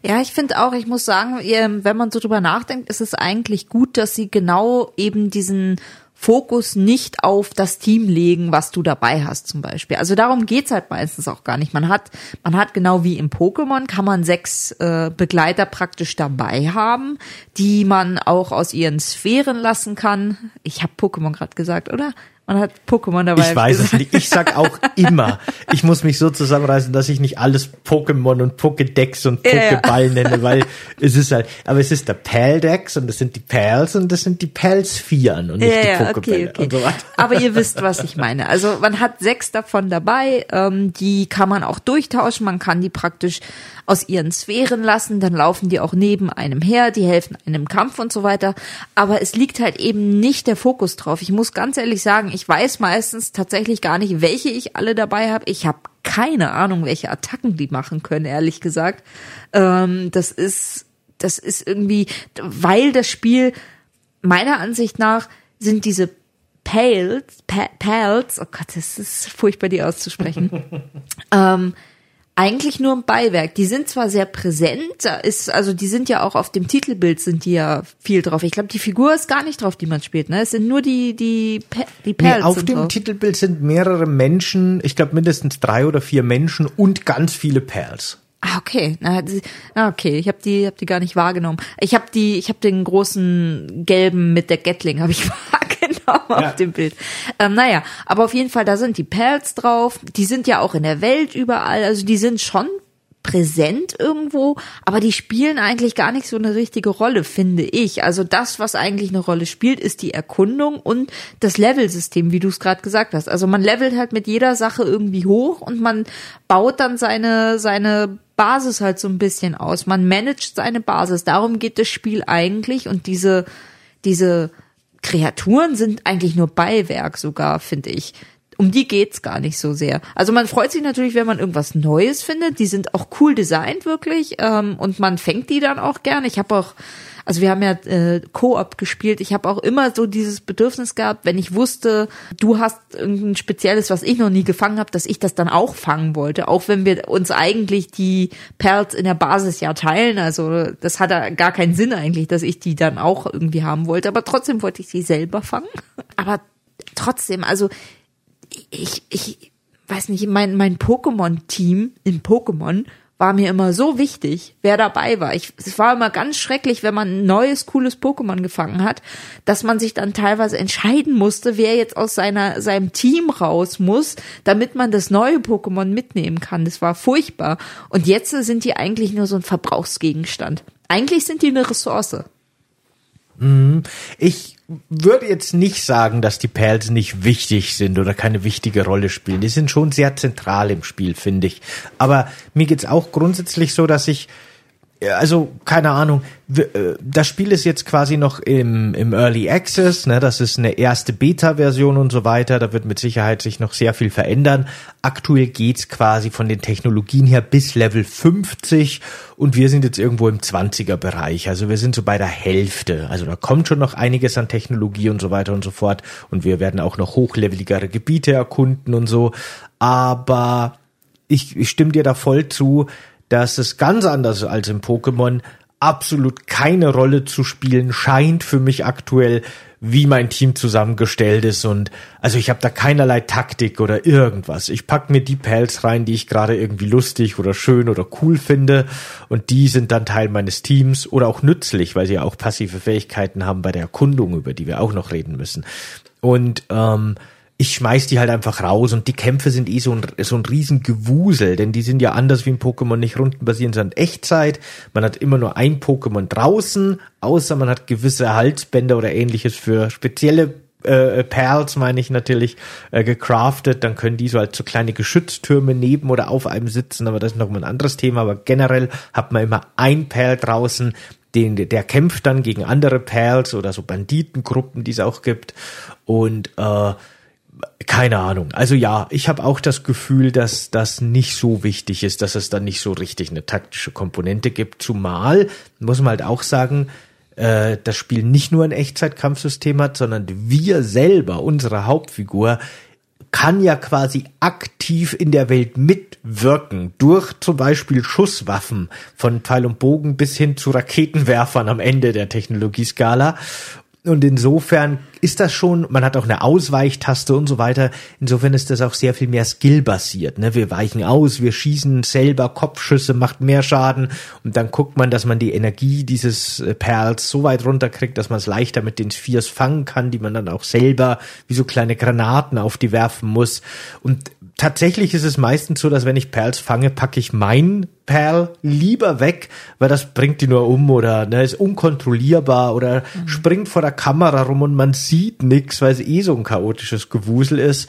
Ja, ich finde auch, ich muss sagen, wenn man so drüber nachdenkt, ist es eigentlich gut, dass sie genau eben diesen Fokus nicht auf das Team legen, was du dabei hast zum Beispiel. Also darum geht's halt meistens auch gar nicht. Man hat, man hat genau wie im Pokémon, kann man sechs äh, Begleiter praktisch dabei haben, die man auch aus ihren Sphären lassen kann. Ich habe Pokémon gerade gesagt, oder? Man hat Pokémon dabei. Ich weiß es nicht. Ich sag auch [laughs] immer, ich muss mich so zusammenreißen, dass ich nicht alles Pokémon und Pokédex und Pokéball ja, ja. nenne, weil es ist halt, aber es ist der Paldex und das sind die Pals und das sind die Palspheren und nicht ja, die Pokébälle okay, okay. So aber ihr wisst, was ich meine. Also man hat sechs davon dabei, ähm, die kann man auch durchtauschen, man kann die praktisch aus ihren Sphären lassen, dann laufen die auch neben einem her, die helfen einem Kampf und so weiter. Aber es liegt halt eben nicht der Fokus drauf. Ich muss ganz ehrlich sagen, ich weiß meistens tatsächlich gar nicht, welche ich alle dabei habe. Ich habe keine Ahnung, welche Attacken die machen können, ehrlich gesagt. Ähm, das ist, das ist irgendwie, weil das Spiel meiner Ansicht nach sind diese Pales, pa Pals, oh Gott, das ist furchtbar, die auszusprechen. [laughs] ähm, eigentlich nur ein Beiwerk. Die sind zwar sehr präsent, da ist, also die sind ja auch auf dem Titelbild sind die ja viel drauf. Ich glaube, die Figur ist gar nicht drauf, die man spielt, ne? Es sind nur die, die, die Perls. Nee, auf dem drauf. Titelbild sind mehrere Menschen, ich glaube mindestens drei oder vier Menschen und ganz viele Perls. Ah, okay. Ah, okay, ich habe die, hab die gar nicht wahrgenommen. Ich habe die, ich habe den großen gelben mit der Gatling habe ich [laughs] wahrgenommen ja. auf dem Bild. Ähm, naja, aber auf jeden Fall, da sind die Pelz drauf. Die sind ja auch in der Welt überall. Also die sind schon präsent irgendwo, aber die spielen eigentlich gar nicht so eine richtige Rolle, finde ich. Also das, was eigentlich eine Rolle spielt, ist die Erkundung und das Levelsystem, wie du es gerade gesagt hast. Also man levelt halt mit jeder Sache irgendwie hoch und man baut dann seine seine Basis halt so ein bisschen aus. Man managt seine Basis. Darum geht das Spiel eigentlich und diese diese Kreaturen sind eigentlich nur Beiwerk sogar, finde ich um die geht's gar nicht so sehr. Also man freut sich natürlich, wenn man irgendwas Neues findet. Die sind auch cool designt wirklich ähm, und man fängt die dann auch gerne. Ich habe auch, also wir haben ja äh, Co-op gespielt. Ich habe auch immer so dieses Bedürfnis gehabt, wenn ich wusste, du hast irgendein spezielles, was ich noch nie gefangen habe, dass ich das dann auch fangen wollte. Auch wenn wir uns eigentlich die Perls in der Basis ja teilen. Also das hat gar keinen Sinn eigentlich, dass ich die dann auch irgendwie haben wollte. Aber trotzdem wollte ich sie selber fangen. [laughs] Aber trotzdem, also ich, ich weiß nicht, mein, mein Pokémon-Team in Pokémon war mir immer so wichtig, wer dabei war. Ich, es war immer ganz schrecklich, wenn man ein neues, cooles Pokémon gefangen hat, dass man sich dann teilweise entscheiden musste, wer jetzt aus seiner, seinem Team raus muss, damit man das neue Pokémon mitnehmen kann. Das war furchtbar. Und jetzt sind die eigentlich nur so ein Verbrauchsgegenstand. Eigentlich sind die eine Ressource. Mhm. Ich würde jetzt nicht sagen, dass die Perls nicht wichtig sind oder keine wichtige Rolle spielen. Die sind schon sehr zentral im Spiel, finde ich. Aber mir geht's auch grundsätzlich so, dass ich also keine Ahnung, äh, das Spiel ist jetzt quasi noch im, im Early Access, ne, das ist eine erste Beta-Version und so weiter, da wird mit Sicherheit sich noch sehr viel verändern. Aktuell geht's quasi von den Technologien her bis Level 50 und wir sind jetzt irgendwo im 20er-Bereich, also wir sind so bei der Hälfte, also da kommt schon noch einiges an Technologie und so weiter und so fort und wir werden auch noch hochleveligere Gebiete erkunden und so, aber ich, ich stimme dir da voll zu, dass es ganz anders als im Pokémon absolut keine Rolle zu spielen scheint für mich aktuell, wie mein Team zusammengestellt ist und also ich habe da keinerlei Taktik oder irgendwas. Ich pack mir die Pelz rein, die ich gerade irgendwie lustig oder schön oder cool finde und die sind dann Teil meines Teams oder auch nützlich, weil sie ja auch passive Fähigkeiten haben bei der Erkundung, über die wir auch noch reden müssen. Und ähm, ich schmeiß die halt einfach raus und die Kämpfe sind eh so ein, so ein Riesengewusel, denn die sind ja anders wie im Pokémon nicht rundenbasierend, sondern Echtzeit. Man hat immer nur ein Pokémon draußen, außer man hat gewisse Halsbänder oder ähnliches für spezielle äh, Perls, meine ich natürlich, äh, gecraftet. Dann können die so als so kleine Geschütztürme neben oder auf einem sitzen, aber das ist nochmal ein anderes Thema. Aber generell hat man immer ein Perl draußen, den, der kämpft dann gegen andere Perls oder so Banditengruppen, die es auch gibt. Und äh, keine Ahnung. Also ja, ich habe auch das Gefühl, dass das nicht so wichtig ist, dass es dann nicht so richtig eine taktische Komponente gibt. Zumal, muss man halt auch sagen, äh, das Spiel nicht nur ein Echtzeitkampfsystem hat, sondern wir selber, unsere Hauptfigur, kann ja quasi aktiv in der Welt mitwirken durch zum Beispiel Schusswaffen von Pfeil und Bogen bis hin zu Raketenwerfern am Ende der Technologieskala. Und insofern ist das schon, man hat auch eine Ausweichtaste und so weiter. Insofern ist das auch sehr viel mehr skillbasiert. Ne? Wir weichen aus, wir schießen selber Kopfschüsse, macht mehr Schaden und dann guckt man, dass man die Energie dieses äh, Perls so weit runterkriegt, dass man es leichter mit den Spheres fangen kann, die man dann auch selber wie so kleine Granaten auf die werfen muss. Und tatsächlich ist es meistens so, dass wenn ich Perls fange, packe ich mein Perl lieber weg, weil das bringt die nur um oder ne, ist unkontrollierbar oder mhm. springt vor der Kamera rum und man sieht nix, weil es eh so ein chaotisches Gewusel ist.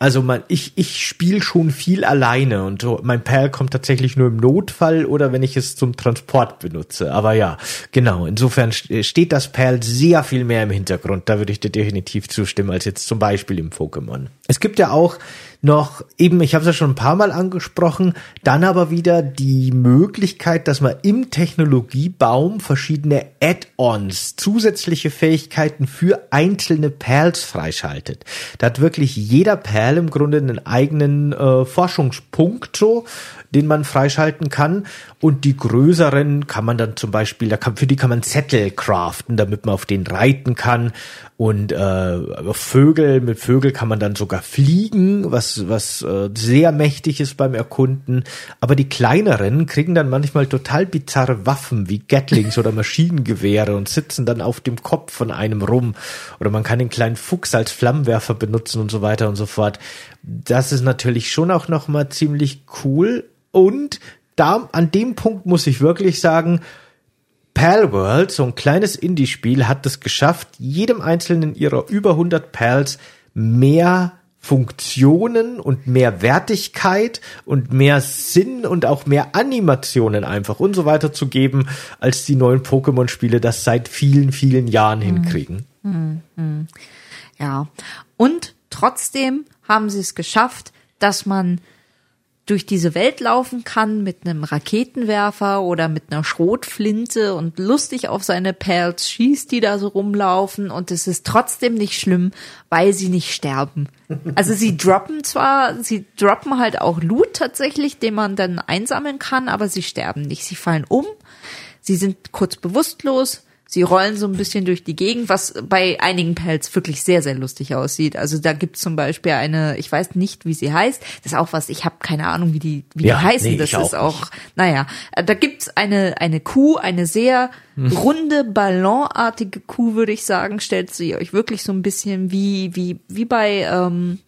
Also man, ich, ich spiele schon viel alleine und so, mein Perl kommt tatsächlich nur im Notfall oder wenn ich es zum Transport benutze. Aber ja, genau. Insofern steht das Perl sehr viel mehr im Hintergrund. Da würde ich dir definitiv zustimmen als jetzt zum Beispiel im Pokémon. Es gibt ja auch noch eben, ich habe es ja schon ein paar Mal angesprochen, dann aber wieder die Möglichkeit, dass man im Technologiebaum verschiedene Add-ons, zusätzliche Fähigkeiten für einzelne Perls freischaltet. Da hat wirklich jeder Perl im Grunde einen eigenen äh, Forschungspunkt so den man freischalten kann. Und die größeren kann man dann zum Beispiel, da kann, für die kann man Zettel craften, damit man auf den reiten kann. Und äh, Vögel, mit Vögel kann man dann sogar fliegen, was, was äh, sehr mächtig ist beim Erkunden. Aber die kleineren kriegen dann manchmal total bizarre Waffen wie Gatlings oder Maschinengewehre und sitzen dann auf dem Kopf von einem rum. Oder man kann den kleinen Fuchs als Flammenwerfer benutzen und so weiter und so fort. Das ist natürlich schon auch nochmal ziemlich cool. Und da, an dem Punkt muss ich wirklich sagen, Palworld, so ein kleines Indie-Spiel, hat es geschafft, jedem einzelnen ihrer über 100 Pals mehr Funktionen und mehr Wertigkeit und mehr Sinn und auch mehr Animationen einfach und so weiter zu geben, als die neuen Pokémon-Spiele das seit vielen, vielen Jahren hinkriegen. Hm, hm. Ja, und trotzdem haben sie es geschafft, dass man durch diese Welt laufen kann mit einem Raketenwerfer oder mit einer Schrotflinte und lustig auf seine Perls schießt, die da so rumlaufen und es ist trotzdem nicht schlimm, weil sie nicht sterben. Also sie droppen zwar, sie droppen halt auch Loot tatsächlich, den man dann einsammeln kann, aber sie sterben nicht. Sie fallen um, sie sind kurz bewusstlos, Sie rollen so ein bisschen durch die Gegend, was bei einigen Pelz wirklich sehr, sehr lustig aussieht. Also da gibt zum Beispiel eine, ich weiß nicht, wie sie heißt. Das ist auch was, ich habe keine Ahnung, wie die, wie ja, die heißen. Nee, das ist auch, nicht. naja, da gibt's eine, eine Kuh, eine sehr hm. runde, ballonartige Kuh, würde ich sagen, stellt sie euch wirklich so ein bisschen wie, wie, wie bei, ähm,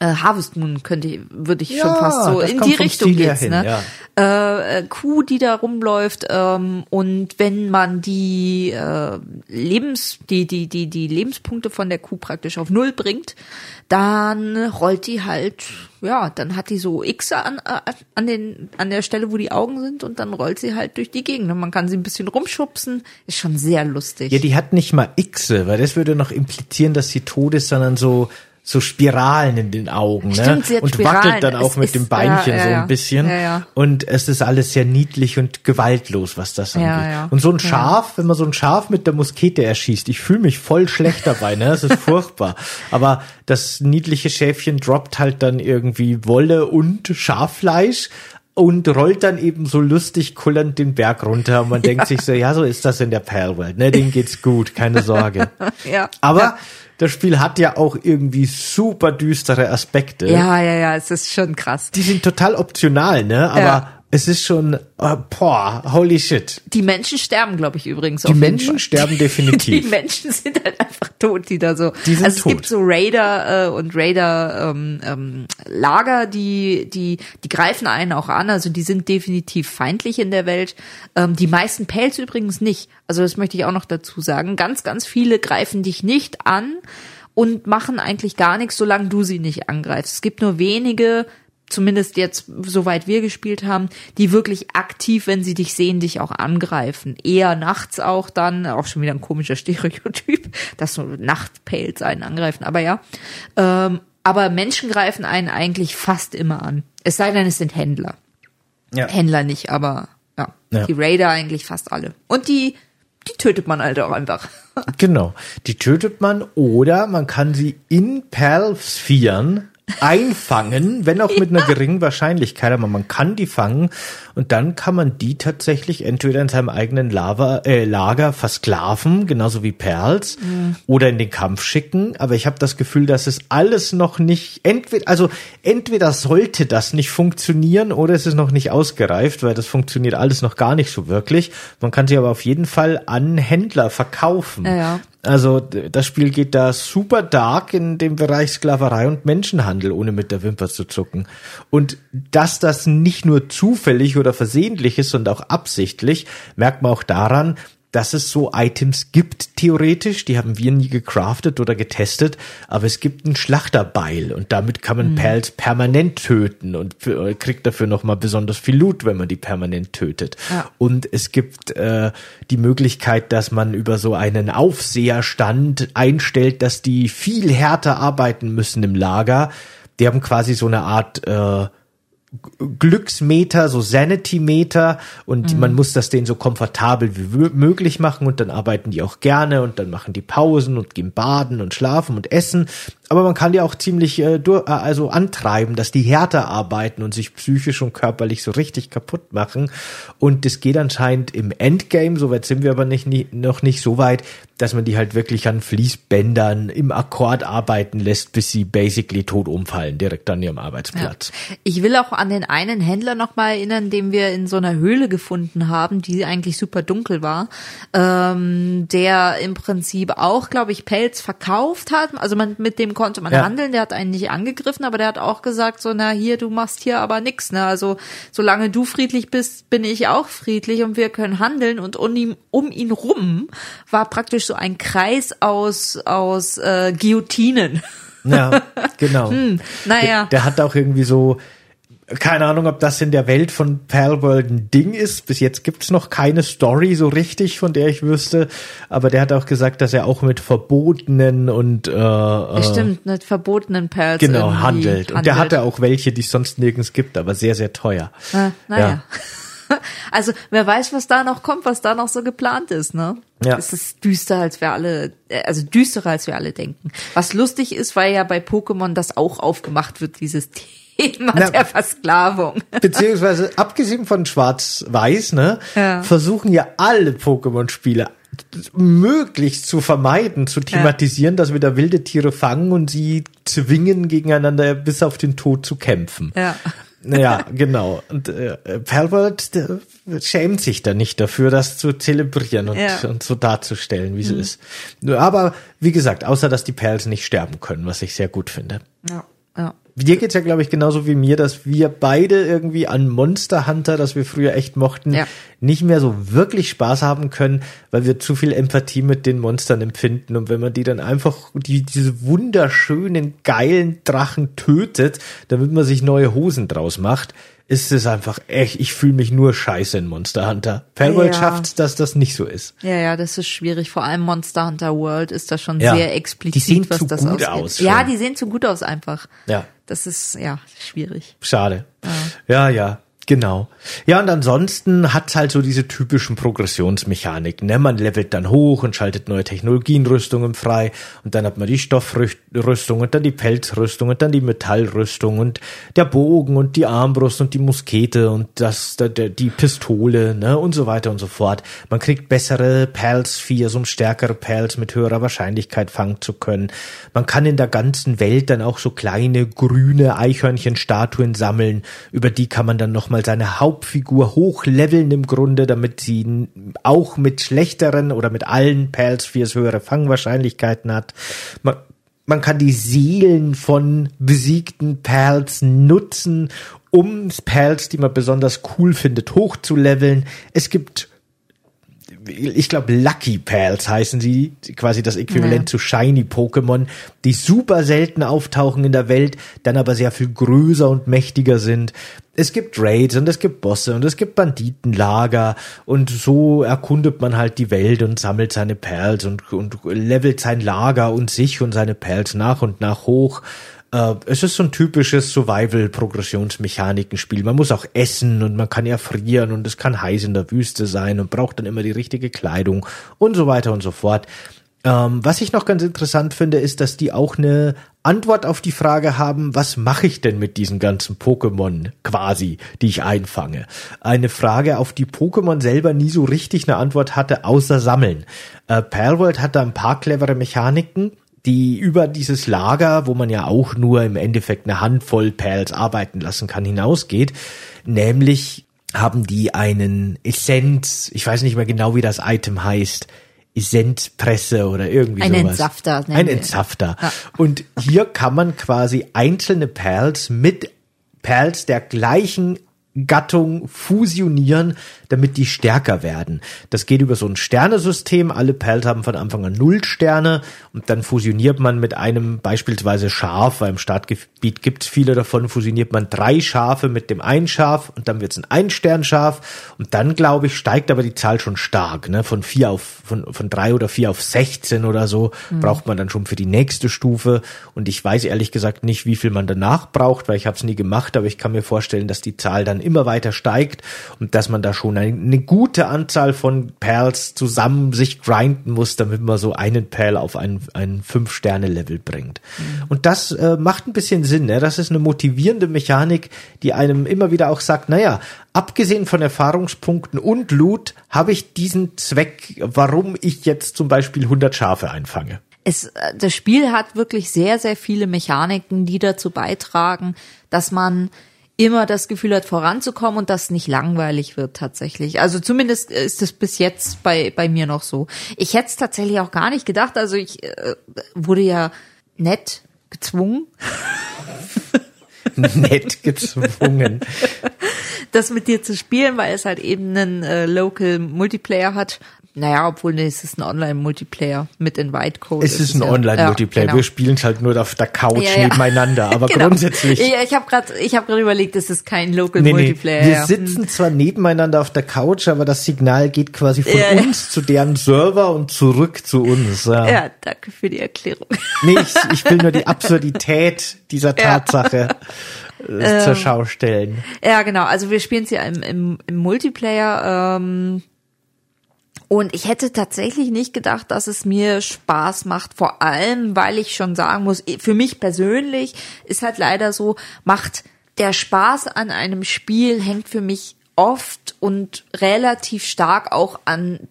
äh, Harvest Moon könnte, würde ich ja, schon fast so in die Richtung geht's, hin, ne? Ja. Äh, äh, Kuh, die da rumläuft ähm, und wenn man die äh, Lebens, die die die die Lebenspunkte von der Kuh praktisch auf null bringt, dann rollt die halt, ja, dann hat die so X an, äh, an den an der Stelle, wo die Augen sind und dann rollt sie halt durch die Gegend und man kann sie ein bisschen rumschubsen, ist schon sehr lustig. Ja, die hat nicht mal X, weil das würde noch implizieren, dass sie tot ist, sondern so so Spiralen in den Augen Stimmt, ne? und Spiralen. wackelt dann auch es mit dem Beinchen ja, ja, so ein bisschen ja, und es ist alles sehr niedlich und gewaltlos, was das angeht. Und so ein Schaf, wenn man so ein Schaf mit der Muskete erschießt, ich fühle mich voll schlecht dabei, ne? Das ist [laughs] furchtbar. Aber das niedliche Schäfchen droppt halt dann irgendwie Wolle und Schaffleisch und rollt dann eben so lustig kullernd den Berg runter und man [laughs] denkt sich so, ja, so ist das in der Palworld, ne? Denen geht's gut, keine Sorge. [laughs] ja. Aber das Spiel hat ja auch irgendwie super düstere Aspekte. Ja, ja, ja, es ist schon krass. Die sind total optional, ne? Aber ja. Es ist schon, uh, boah, holy shit. Die Menschen sterben, glaube ich, übrigens. Die Menschen sterben [laughs] definitiv. die [laughs] Menschen sind halt einfach tot, die da so. Die sind also es tot. gibt so Raider äh, und Raider ähm, ähm, Lager, die die die greifen einen auch an. Also die sind definitiv feindlich in der Welt. Ähm, die meisten Pels übrigens nicht. Also das möchte ich auch noch dazu sagen. Ganz ganz viele greifen dich nicht an und machen eigentlich gar nichts, solange du sie nicht angreifst. Es gibt nur wenige zumindest jetzt, soweit wir gespielt haben, die wirklich aktiv, wenn sie dich sehen, dich auch angreifen. Eher nachts auch dann, auch schon wieder ein komischer Stereotyp, [laughs] dass so Nachtpales einen angreifen, aber ja. Ähm, aber Menschen greifen einen eigentlich fast immer an. Es sei denn, es sind Händler. Ja. Händler nicht, aber ja, ja. Die Raider eigentlich fast alle. Und die, die tötet man halt auch einfach. [laughs] genau. Die tötet man oder man kann sie in Perl-Sphären einfangen, wenn auch mit einer geringen Wahrscheinlichkeit, aber man kann die fangen und dann kann man die tatsächlich entweder in seinem eigenen Lava, äh, Lager versklaven, genauso wie Perls, mhm. oder in den Kampf schicken. Aber ich habe das Gefühl, dass es alles noch nicht, entweder, also entweder sollte das nicht funktionieren oder es ist noch nicht ausgereift, weil das funktioniert alles noch gar nicht so wirklich. Man kann sie aber auf jeden Fall an Händler verkaufen. Ja, ja. Also das Spiel geht da super dark in dem Bereich Sklaverei und Menschenhandel, ohne mit der Wimper zu zucken. Und dass das nicht nur zufällig oder versehentlich ist, sondern auch absichtlich, merkt man auch daran, dass es so Items gibt, theoretisch, die haben wir nie gecraftet oder getestet, aber es gibt ein Schlachterbeil und damit kann man mhm. Perls permanent töten und für, kriegt dafür nochmal besonders viel Loot, wenn man die permanent tötet. Ja. Und es gibt äh, die Möglichkeit, dass man über so einen Aufseherstand einstellt, dass die viel härter arbeiten müssen im Lager. Die haben quasi so eine Art äh, Glücksmeter, so Sanity-Meter und mhm. man muss das denen so komfortabel wie möglich machen und dann arbeiten die auch gerne und dann machen die Pausen und gehen baden und schlafen und essen aber man kann ja auch ziemlich äh, äh, also antreiben, dass die härter arbeiten und sich psychisch und körperlich so richtig kaputt machen. Und das geht anscheinend im Endgame, soweit sind wir aber nicht, nicht, noch nicht so weit, dass man die halt wirklich an Fließbändern im Akkord arbeiten lässt, bis sie basically tot umfallen, direkt an ihrem Arbeitsplatz. Ja. Ich will auch an den einen Händler nochmal erinnern, den wir in so einer Höhle gefunden haben, die eigentlich super dunkel war, ähm, der im Prinzip auch, glaube ich, Pelz verkauft hat. Also man mit dem konnte man ja. handeln, der hat einen nicht angegriffen, aber der hat auch gesagt, so, na hier, du machst hier aber nix, ne? Also solange du friedlich bist, bin ich auch friedlich und wir können handeln und um ihn, um ihn rum war praktisch so ein Kreis aus, aus äh, Guillotinen. Ja, [laughs] genau. hm, naja. Der, der hat auch irgendwie so keine Ahnung, ob das in der Welt von Palworld ein Ding ist. Bis jetzt gibt's noch keine Story so richtig, von der ich wüsste. Aber der hat auch gesagt, dass er auch mit verbotenen und äh, äh Stimmt, mit verbotenen Perls genau handelt. handelt. Und der hatte auch welche, die es sonst nirgends gibt, aber sehr, sehr teuer. Äh, naja. Ja. [laughs] Also wer weiß, was da noch kommt, was da noch so geplant ist, ne? Ja. Es ist düster, als wir alle, äh, also düsterer, als wir alle denken. Was lustig ist, weil ja bei Pokémon das auch aufgemacht wird, dieses Thema. Thema Na, der Versklavung. Beziehungsweise, abgesehen von Schwarz-Weiß, ne, ja. versuchen ja alle Pokémon-Spiele möglichst zu vermeiden, zu thematisieren, ja. dass wir da wilde Tiere fangen und sie zwingen, gegeneinander bis auf den Tod zu kämpfen. Ja. Ja, genau. Und äh, Perlwald schämt sich da nicht dafür, das zu zelebrieren und, ja. und so darzustellen, wie mhm. es ist. Aber wie gesagt, außer dass die Perls nicht sterben können, was ich sehr gut finde. Ja, ja dir geht's ja, glaube ich, genauso wie mir, dass wir beide irgendwie an Monster Hunter, das wir früher echt mochten, ja. nicht mehr so wirklich Spaß haben können, weil wir zu viel Empathie mit den Monstern empfinden. Und wenn man die dann einfach, die, diese wunderschönen, geilen Drachen tötet, damit man sich neue Hosen draus macht, ist es einfach echt, ich fühle mich nur scheiße in Monster Hunter. Fanworld ja. schafft dass das nicht so ist. Ja, ja, das ist schwierig. Vor allem Monster Hunter World ist da schon ja. sehr explizit, die sehen was zu das gut aus. Ja, die sehen zu gut aus einfach. Ja. Das ist, ja, schwierig. Schade. Ja, ja. ja. Genau. Ja, und ansonsten hat's halt so diese typischen Progressionsmechaniken. Ne? Man levelt dann hoch und schaltet neue Technologienrüstungen frei und dann hat man die Stoffrüstung und dann die Pelzrüstung und dann die Metallrüstung und der Bogen und die Armbrust und die Muskete und das, die Pistole ne? und so weiter und so fort. Man kriegt bessere Pelzviers, um stärkere Pelz mit höherer Wahrscheinlichkeit fangen zu können. Man kann in der ganzen Welt dann auch so kleine grüne Eichhörnchenstatuen sammeln, über die kann man dann nochmal mal seine Hauptfigur hochleveln im Grunde, damit sie auch mit schlechteren oder mit allen Pals Spheres höhere Fangwahrscheinlichkeiten hat. Man, man kann die Seelen von besiegten Pals nutzen, um Pals, die man besonders cool findet, hochzuleveln. Es gibt ich glaube Lucky Pals heißen sie, quasi das Äquivalent ja. zu Shiny Pokémon, die super selten auftauchen in der Welt, dann aber sehr viel größer und mächtiger sind. Es gibt Raids und es gibt Bosse und es gibt Banditenlager und so erkundet man halt die Welt und sammelt seine Perls und, und levelt sein Lager und sich und seine Perls nach und nach hoch. Äh, es ist so ein typisches Survival-Progressionsmechanikenspiel. Man muss auch essen und man kann erfrieren und es kann heiß in der Wüste sein und braucht dann immer die richtige Kleidung und so weiter und so fort. Ähm, was ich noch ganz interessant finde, ist, dass die auch eine Antwort auf die Frage haben, was mache ich denn mit diesen ganzen Pokémon quasi, die ich einfange? Eine Frage, auf die Pokémon selber nie so richtig eine Antwort hatte, außer Sammeln. Äh, Palworld hat da ein paar clevere Mechaniken, die über dieses Lager, wo man ja auch nur im Endeffekt eine Handvoll Perls arbeiten lassen kann, hinausgeht. Nämlich haben die einen Essenz, ich weiß nicht mehr genau, wie das Item heißt, Essenzpresse oder irgendwie Ein sowas. Entsafter. nennen Ein wir. Entsafter. Ja. Und hier kann man quasi einzelne Perls mit Perls der gleichen Gattung fusionieren, damit die stärker werden. Das geht über so ein Sternesystem. Alle Perls haben von Anfang an null Sterne und dann fusioniert man mit einem beispielsweise Schaf, weil im Startgebiet gibt es viele davon, fusioniert man drei Schafe mit dem einen Schaf und dann wird es ein Ein-Stern-Schaf und dann, glaube ich, steigt aber die Zahl schon stark. Ne? Von vier auf, von, von drei oder vier auf 16 oder so braucht man dann schon für die nächste Stufe und ich weiß ehrlich gesagt nicht, wie viel man danach braucht, weil ich habe es nie gemacht, aber ich kann mir vorstellen, dass die Zahl dann immer weiter steigt und dass man da schon eine, eine gute Anzahl von Perls zusammen sich grinden muss, damit man so einen Perl auf ein, ein Fünf-Sterne-Level bringt. Und das äh, macht ein bisschen Sinn. Ne? Das ist eine motivierende Mechanik, die einem immer wieder auch sagt, naja, abgesehen von Erfahrungspunkten und Loot habe ich diesen Zweck, warum ich jetzt zum Beispiel 100 Schafe einfange. Es, äh, das Spiel hat wirklich sehr, sehr viele Mechaniken, die dazu beitragen, dass man immer das Gefühl hat, voranzukommen und dass nicht langweilig wird tatsächlich. Also zumindest ist es bis jetzt bei, bei mir noch so. Ich hätte es tatsächlich auch gar nicht gedacht. Also ich äh, wurde ja nett gezwungen, [laughs] Nett gezwungen. das mit dir zu spielen, weil es halt eben einen äh, Local Multiplayer hat. Naja, obwohl nee, es ist ein Online-Multiplayer mit Invite-Code. Es ist ein ja- Online-Multiplayer. Ja, genau. Wir spielen es halt nur auf der Couch Ja, nebeneinander, aber [laughs] Genau. grundsätzlich. Ja, ich habe gerade, ich habe gerade überlegt, es ist kein Local Nee, nee. Multiplayer. Wir sitzen zwar nebeneinander auf der Couch, aber das Signal geht quasi von uns zu deren Server und zurück zu uns. Ja. Ja, danke für die Erklärung. [laughs] Nee, ich, ich will nur die Absurdität dieser [laughs] Tatsache äh, Ähm. zur Schau stellen. Ja, genau. Also wir spielen es ja im, im, im Multiplayer. Ähm, und ich hätte tatsächlich nicht gedacht, dass es mir Spaß macht. Vor allem, weil ich schon sagen muss, für mich persönlich ist halt leider so, macht der Spaß an einem Spiel hängt für mich oft und relativ stark auch an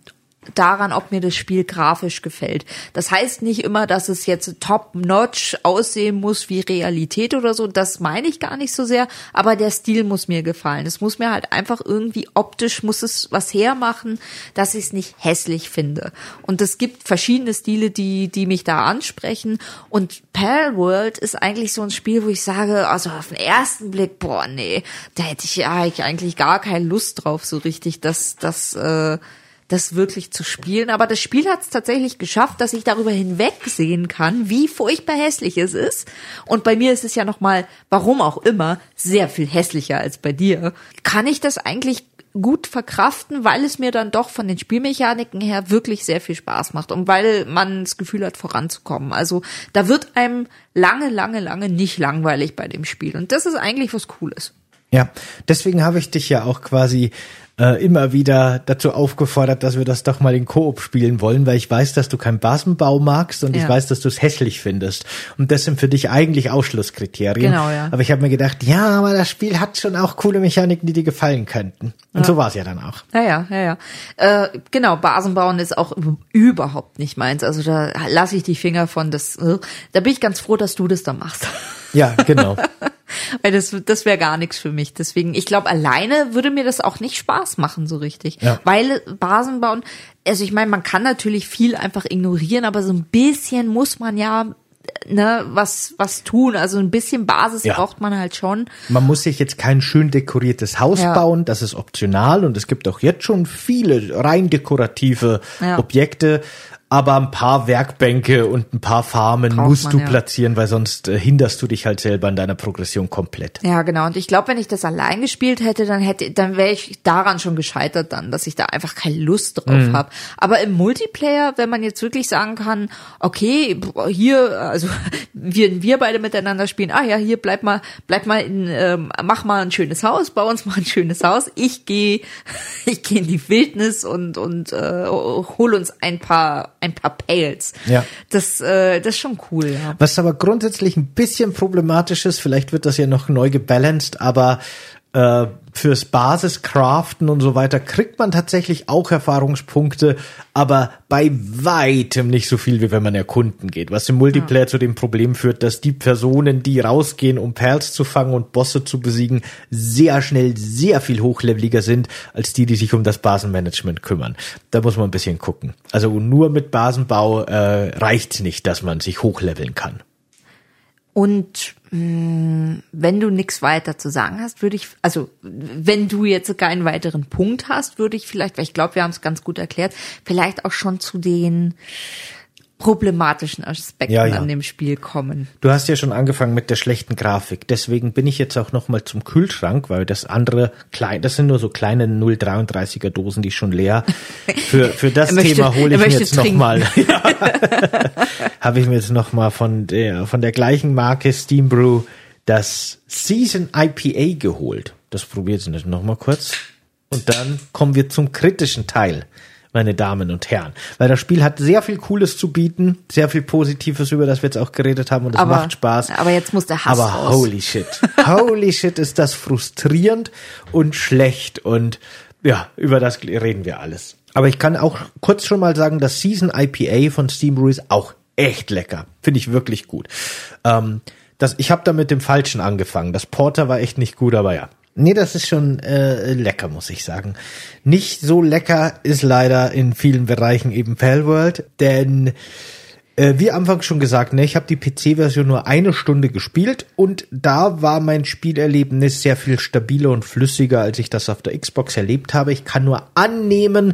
daran, ob mir das Spiel grafisch gefällt. Das heißt nicht immer, dass es jetzt top-notch aussehen muss wie Realität oder so. Das meine ich gar nicht so sehr. Aber der Stil muss mir gefallen. Es muss mir halt einfach irgendwie optisch muss es was hermachen, dass ich es nicht hässlich finde. Und es gibt verschiedene Stile, die, die mich da ansprechen. Und Palworld ist eigentlich so ein Spiel, wo ich sage, also auf den ersten Blick, boah, nee, da hätte ich ja eigentlich gar keine Lust drauf, so richtig, dass, dass, äh, das wirklich zu spielen. Aber das Spiel hat es tatsächlich geschafft, dass ich darüber hinwegsehen kann, wie furchtbar hässlich es ist. Und bei mir ist es ja nochmal, warum auch immer, sehr viel hässlicher als bei dir. Kann ich das eigentlich gut verkraften, weil es mir dann doch von den Spielmechaniken her wirklich sehr viel Spaß macht und weil man das Gefühl hat, voranzukommen. Also da wird einem lange, lange, lange nicht langweilig bei dem Spiel. Und das ist eigentlich was Cooles. Ja, deswegen habe ich dich ja auch quasi äh, immer wieder dazu aufgefordert, dass wir das doch mal in Koop spielen wollen, weil ich weiß, dass du keinen Basenbau magst und ich Ja. weiß, dass du es hässlich findest. Und das sind für dich eigentlich Ausschlusskriterien. Genau, ja. Aber ich habe mir gedacht, ja, aber das Spiel hat schon auch coole Mechaniken, die dir gefallen könnten. Und so war es ja dann auch. Ja, ja, ja, ja. Äh, genau, Basenbauen ist auch überhaupt nicht meins. Also da lasse ich die Finger von. Das, äh, da bin ich ganz froh, dass du das da machst. Ja, genau. [laughs] [laughs] Weil das, das wäre gar nichts für mich. Deswegen, ich glaube, alleine würde mir das auch nicht Spaß machen, so richtig. Ja. Weil Basenbauen, also ich meine, man kann natürlich viel einfach ignorieren, aber so ein bisschen muss man ja ne, was, was tun. Also ein bisschen Basis Ja. braucht man halt schon. Man muss sich jetzt kein schön dekoriertes Haus Ja. bauen, das ist optional und es gibt auch jetzt schon viele rein dekorative Ja. Objekte, aber ein paar Werkbänke und ein paar Farmen Braucht musst man, du ja. platzieren, weil sonst äh, hinderst du dich halt selber in deiner Progression komplett. Ja, genau. Und ich glaube, wenn ich das allein gespielt hätte, dann hätte, dann wäre ich daran schon gescheitert dann, dass ich da einfach keine Lust drauf Mhm. habe. Aber im Multiplayer, wenn man jetzt wirklich sagen kann, okay, hier, also [laughs] wir, wir beide miteinander spielen, ah ja, hier bleib mal, bleib mal in, ähm, mach mal ein schönes Haus, bau uns mal ein schönes Haus. Ich gehe, [laughs] ich gehe in die Wildnis und und äh, hol uns ein paar ein paar Pails. Ja. Das, äh, das ist schon cool, ja. Was aber grundsätzlich ein bisschen problematisch ist, vielleicht wird das ja noch neu gebalanced, aber äh, fürs Basiscraften und so weiter kriegt man tatsächlich auch Erfahrungspunkte, aber bei weitem nicht so viel, wie wenn man erkunden geht. Was im Multiplayer ja. zu dem Problem führt, dass die Personen, die rausgehen, um Perls zu fangen und Bosse zu besiegen, sehr schnell sehr viel hochleveliger sind, als die, die sich um das Basenmanagement kümmern. Da muss man ein bisschen gucken. Also nur mit Basenbau äh, reicht nicht, dass man sich hochleveln kann. Und wenn du nichts weiter zu sagen hast, würde ich, also wenn du jetzt keinen weiteren Punkt hast, würde ich vielleicht, weil ich glaube, wir haben es ganz gut erklärt, vielleicht auch schon zu den problematischen Aspekten ja, ja. an dem Spiel kommen. Du hast ja schon angefangen mit der schlechten Grafik. Deswegen bin ich jetzt auch noch mal zum Kühlschrank, weil das andere klein, das sind nur so kleine 0,33er Dosen, die schon leer. Für für das [laughs] Thema hole ich mir jetzt trinken. noch mal. Ja. [laughs] [laughs] Habe ich mir jetzt noch mal von der von der gleichen Marke Steam Brew das Season IPA geholt. Das probiert jetzt noch mal kurz. Und dann kommen wir zum kritischen Teil meine Damen und Herren. Weil das Spiel hat sehr viel Cooles zu bieten, sehr viel Positives, über das wir jetzt auch geredet haben und es macht Spaß. Aber jetzt muss der Hass Aber raus. holy shit. [laughs] holy shit ist das frustrierend und schlecht und ja, über das reden wir alles. Aber ich kann auch kurz schon mal sagen, das Season IPA von Steam Brew ist auch echt lecker. Finde ich wirklich gut. Ähm, das, ich habe da mit dem Falschen angefangen. Das Porter war echt nicht gut, aber ja. Nee, das ist schon äh, lecker, muss ich sagen. Nicht so lecker ist leider in vielen Bereichen eben Palworld, denn äh, wie Anfang schon gesagt, ne, ich habe die PC-Version nur eine Stunde gespielt und da war mein Spielerlebnis sehr viel stabiler und flüssiger, als ich das auf der Xbox erlebt habe. Ich kann nur annehmen,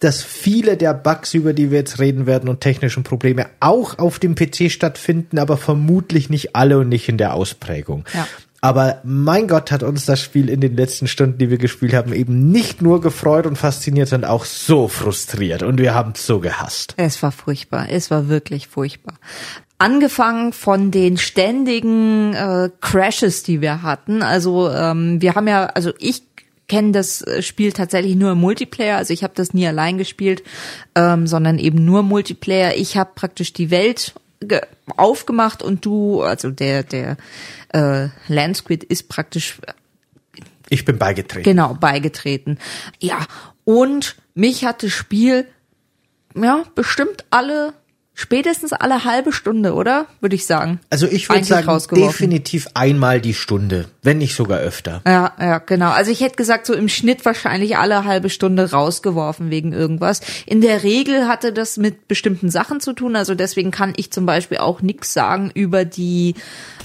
dass viele der Bugs, über die wir jetzt reden werden und technischen Probleme auch auf dem PC stattfinden, aber vermutlich nicht alle und nicht in der Ausprägung. Ja. Aber mein Gott hat uns das Spiel in den letzten Stunden, die wir gespielt haben, eben nicht nur gefreut und fasziniert, sondern auch so frustriert. Und wir haben es so gehasst. Es war furchtbar. Es war wirklich furchtbar. Angefangen von den ständigen äh, Crashes, die wir hatten. Also ähm, wir haben ja, also ich kenne das Spiel tatsächlich nur im Multiplayer. Also ich habe das nie allein gespielt, ähm, sondern eben nur Multiplayer. Ich habe praktisch die Welt aufgemacht und du, also der der äh, Landsquid ist praktisch. Ich bin beigetreten. Genau, beigetreten. Ja, und mich hat das Spiel ja bestimmt alle spätestens alle halbe Stunde, oder? Würde ich sagen. Also ich würde sagen, definitiv einmal die Stunde, wenn nicht sogar öfter. Ja, ja, genau. Also ich hätte gesagt, so im Schnitt wahrscheinlich alle halbe Stunde rausgeworfen wegen irgendwas. In der Regel hatte das mit bestimmten Sachen zu tun. Also deswegen kann ich zum Beispiel auch nichts sagen über die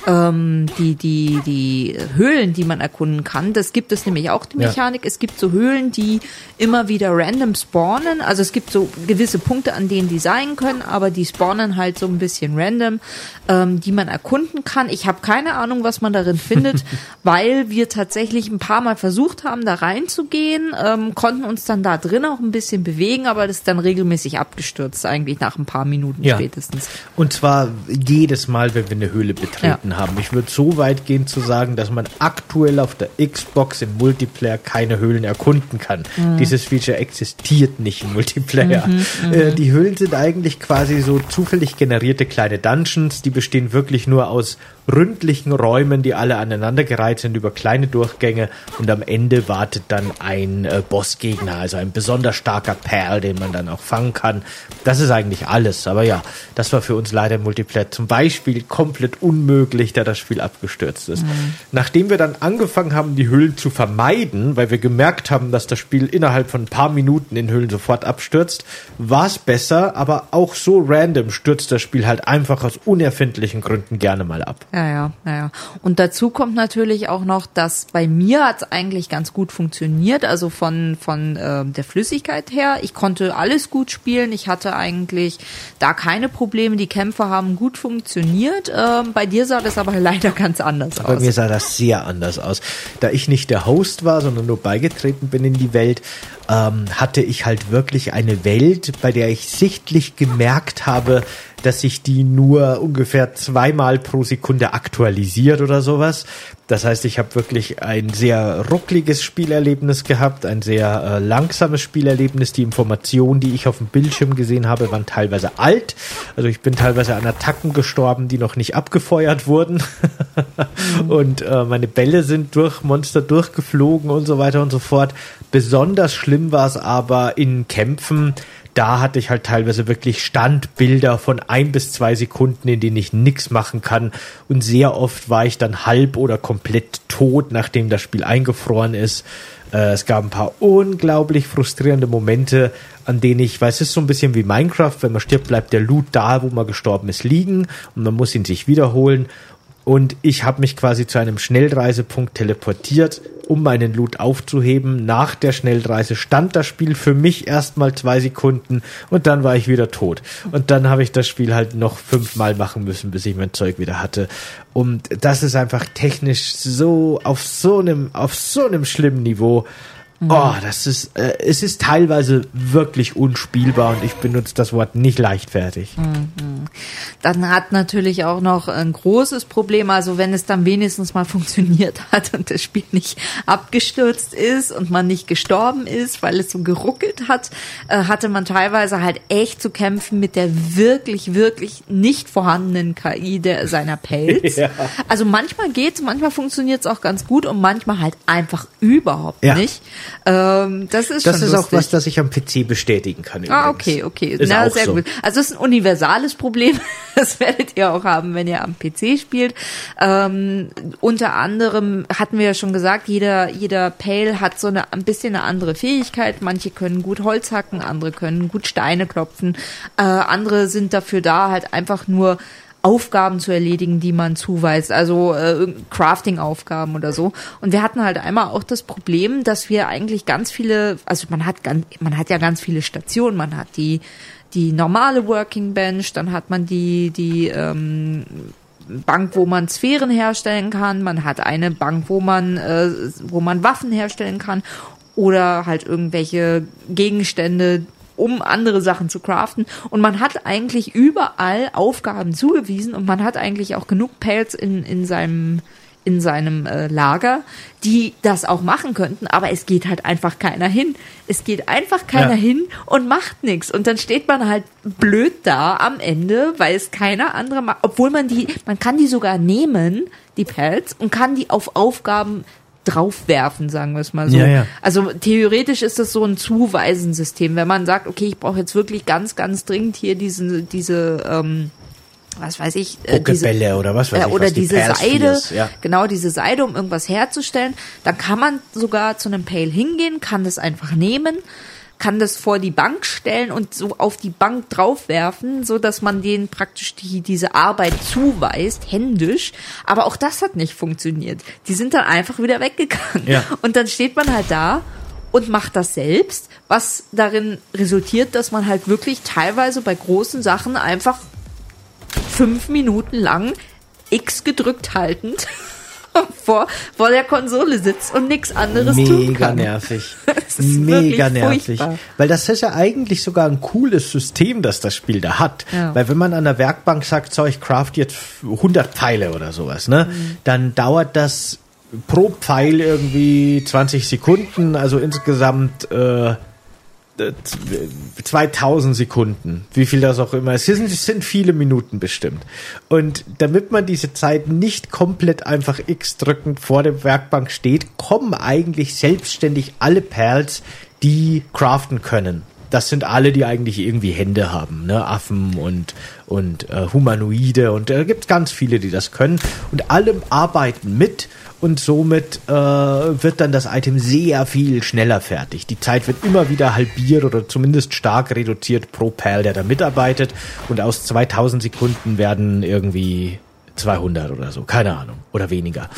ähm, die, die, die Höhlen, die man erkunden kann. Das gibt es nämlich auch, die Mechanik. Ja. Es gibt so Höhlen, die immer wieder random spawnen. Also es gibt so gewisse Punkte, an denen die sein können, aber die spawnen halt so ein bisschen random, ähm, die man erkunden kann. Ich habe keine Ahnung, was man darin findet, [laughs] weil wir tatsächlich ein paar Mal versucht haben, da reinzugehen, ähm, konnten uns dann da drin auch ein bisschen bewegen, aber das ist dann regelmäßig abgestürzt, eigentlich nach ein paar Minuten ja. spätestens. Und zwar jedes Mal, wenn wir eine Höhle betreten. Ja haben. Ich würde so weit gehen zu sagen, dass man aktuell auf der Xbox im Multiplayer keine Höhlen erkunden kann. Mhm. Dieses Feature existiert nicht im Multiplayer. Mhm, mhm, äh, die Höhlen sind eigentlich quasi so zufällig generierte kleine Dungeons, die bestehen wirklich nur aus ründlichen Räumen, die alle aneinandergereiht sind über kleine Durchgänge und am Ende wartet dann ein äh, Bossgegner, also ein besonders starker Perl, den man dann auch fangen kann. Das ist eigentlich alles, aber ja, das war für uns leider im Multiplayer zum Beispiel komplett unmöglich, da das Spiel abgestürzt ist. Mhm. Nachdem wir dann angefangen haben, die Höhlen zu vermeiden, weil wir gemerkt haben, dass das Spiel innerhalb von ein paar Minuten in Höhlen sofort abstürzt, war es besser, aber auch so random stürzt das Spiel halt einfach aus unerfindlichen Gründen gerne mal ab. Ja, ja, ja, ja. Und dazu kommt natürlich auch noch, dass bei mir hat es eigentlich ganz gut funktioniert, also von, von äh, der Flüssigkeit her. Ich konnte alles gut spielen. Ich hatte eigentlich da keine Probleme. Die Kämpfe haben gut funktioniert. Ähm, bei dir sah das aber [laughs] leider ganz anders bei aus. Bei mir sah das sehr anders aus. Da ich nicht der Host war, sondern nur beigetreten bin in die Welt, ähm, hatte ich halt wirklich eine Welt, bei der ich sichtlich gemerkt habe, dass sich die nur ungefähr zweimal pro Sekunde aktualisiert oder sowas. Das heißt, ich habe wirklich ein sehr ruckliges Spielerlebnis gehabt, ein sehr äh, langsames Spielerlebnis. Die Informationen, die ich auf dem Bildschirm gesehen habe, waren teilweise alt. Also ich bin teilweise an Attacken gestorben, die noch nicht abgefeuert wurden. [laughs] Und äh, meine Bälle sind durch Monster durchgeflogen und so weiter und so fort. Besonders schlimm war es aber in Kämpfen, da hatte ich halt teilweise wirklich Standbilder von ein bis zwei Sekunden, in denen ich nichts machen kann. Und sehr oft war ich dann halb oder komplett tot, nachdem das Spiel eingefroren ist. Äh, es gab ein paar unglaublich frustrierende Momente, an denen ich, weil es ist so ein bisschen wie Minecraft, wenn man stirbt, bleibt der Loot da, wo man gestorben ist, liegen und man muss ihn sich wiederholen. Und ich habe mich quasi zu einem Schnellreisepunkt teleportiert, um meinen Loot aufzuheben. Nach der Schnellreise stand das Spiel für mich erstmal zwei Sekunden und dann war ich wieder tot. Und dann habe ich das Spiel halt noch fünfmal machen müssen, bis ich mein Zeug wieder hatte. Und das ist einfach technisch so auf so einem auf so einem schlimmen Niveau. Mhm. Oh, das ist, äh, es ist teilweise wirklich unspielbar und ich benutze das Wort nicht leichtfertig. Mhm. Dann hat natürlich auch noch ein großes Problem, also wenn es dann wenigstens mal funktioniert [laughs] hat und das Spiel nicht abgestürzt ist und man nicht gestorben ist, weil es so geruckelt hat, äh, hatte man teilweise halt echt zu kämpfen mit der wirklich, wirklich nicht vorhandenen KI der, seiner Pelz. [laughs] ja. Also manchmal geht's, manchmal funktioniert es auch ganz gut und manchmal halt einfach überhaupt ja. nicht. Ähm, das ist das schon ist auch was, das ich am PC bestätigen kann. Ah, übrigens. okay, okay. Ist Na, sehr so. gut. Also es ist ein universales Problem. [laughs] Das werdet ihr auch haben, wenn ihr am PC spielt. Ähm, unter anderem hatten wir ja schon gesagt, jeder jeder Pale hat so eine ein bisschen eine andere Fähigkeit. Manche können gut Holz hacken, andere können gut Steine klopfen, äh, andere sind dafür da, halt einfach nur Aufgaben zu erledigen, die man zuweist, also äh, Crafting-Aufgaben oder so. Und wir hatten halt einmal auch das Problem, dass wir eigentlich ganz viele, also man hat ganz, man hat ja ganz viele Stationen, man hat die die normale Working Bench, dann hat man die die ähm, Bank, wo man Sphären herstellen kann, man hat eine Bank, wo man äh, wo man Waffen herstellen kann. Oder halt irgendwelche Gegenstände, um andere Sachen zu craften. Und man hat eigentlich überall Aufgaben zugewiesen und man hat eigentlich auch genug Pals in, in seinem in seinem äh, Lager, die das auch machen könnten, aber es geht halt einfach keiner hin. Es geht einfach keiner ja. hin und macht nichts. Und dann steht man halt blöd da am Ende, weil es keiner andere macht, obwohl man die, man kann die sogar nehmen, die Pelz, und kann die auf Aufgaben draufwerfen, sagen wir es mal so. Ja, ja. Also theoretisch ist das so ein Zuweisensystem, wenn man sagt, okay, ich brauche jetzt wirklich ganz, ganz dringend hier diese, diese ähm, was weiß ich, äh, diese, oder was weiß äh, ich, oder was diese Seide, ja. genau diese Seide, um irgendwas herzustellen, dann kann man sogar zu einem Pale hingehen, kann das einfach nehmen, kann das vor die Bank stellen und so auf die Bank draufwerfen, so dass man denen praktisch die, diese Arbeit zuweist, händisch. Aber auch das hat nicht funktioniert. Die sind dann einfach wieder weggegangen. Ja. Und dann steht man halt da und macht das selbst, was darin resultiert, dass man halt wirklich teilweise bei großen Sachen einfach fünf Minuten lang X gedrückt haltend [laughs] vor, vor der Konsole sitzt und nichts anderes Mega tun kann. nervig. [laughs] Mega nervig. Furchtbar. Weil das ist ja eigentlich sogar ein cooles System, das das Spiel da hat. Ja. Weil wenn man an der Werkbank sagt, so ich craft jetzt 100 Pfeile oder sowas, ne, mhm. dann dauert das pro Pfeil irgendwie 20 Sekunden, also insgesamt äh, 2000 Sekunden, wie viel das auch immer ist. Es sind, es sind viele Minuten bestimmt. Und damit man diese Zeit nicht komplett einfach X drückend vor der Werkbank steht, kommen eigentlich selbstständig alle Perls, die craften können. Das sind alle, die eigentlich irgendwie Hände haben, ne? Affen und und äh, Humanoide und da äh, gibt ganz viele, die das können und alle arbeiten mit und somit äh, wird dann das Item sehr viel schneller fertig. Die Zeit wird immer wieder halbiert oder zumindest stark reduziert pro Perl, der da mitarbeitet und aus 2000 Sekunden werden irgendwie 200 oder so, keine Ahnung, oder weniger.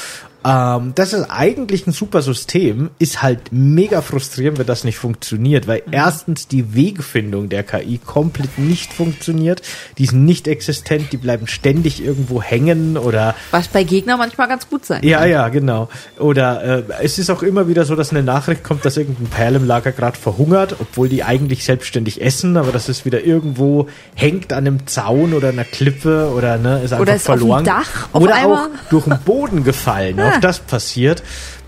Ähm, das ist eigentlich ein super System, ist halt mega frustrierend, wenn das nicht funktioniert, weil mhm. erstens die Wegfindung der KI komplett nicht funktioniert, die sind nicht existent, die bleiben ständig irgendwo hängen oder was bei Gegnern manchmal ganz gut sein Ja, kann. ja, genau. Oder äh, es ist auch immer wieder so, dass eine Nachricht kommt, dass irgendein Perl im Lager gerade verhungert, obwohl die eigentlich selbstständig essen, aber das ist wieder irgendwo hängt an einem Zaun oder einer Klippe oder ne, ist einfach oder ist verloren. Auf dem Dach auf oder einmal. auch durch den Boden gefallen. [laughs] Auch das passiert.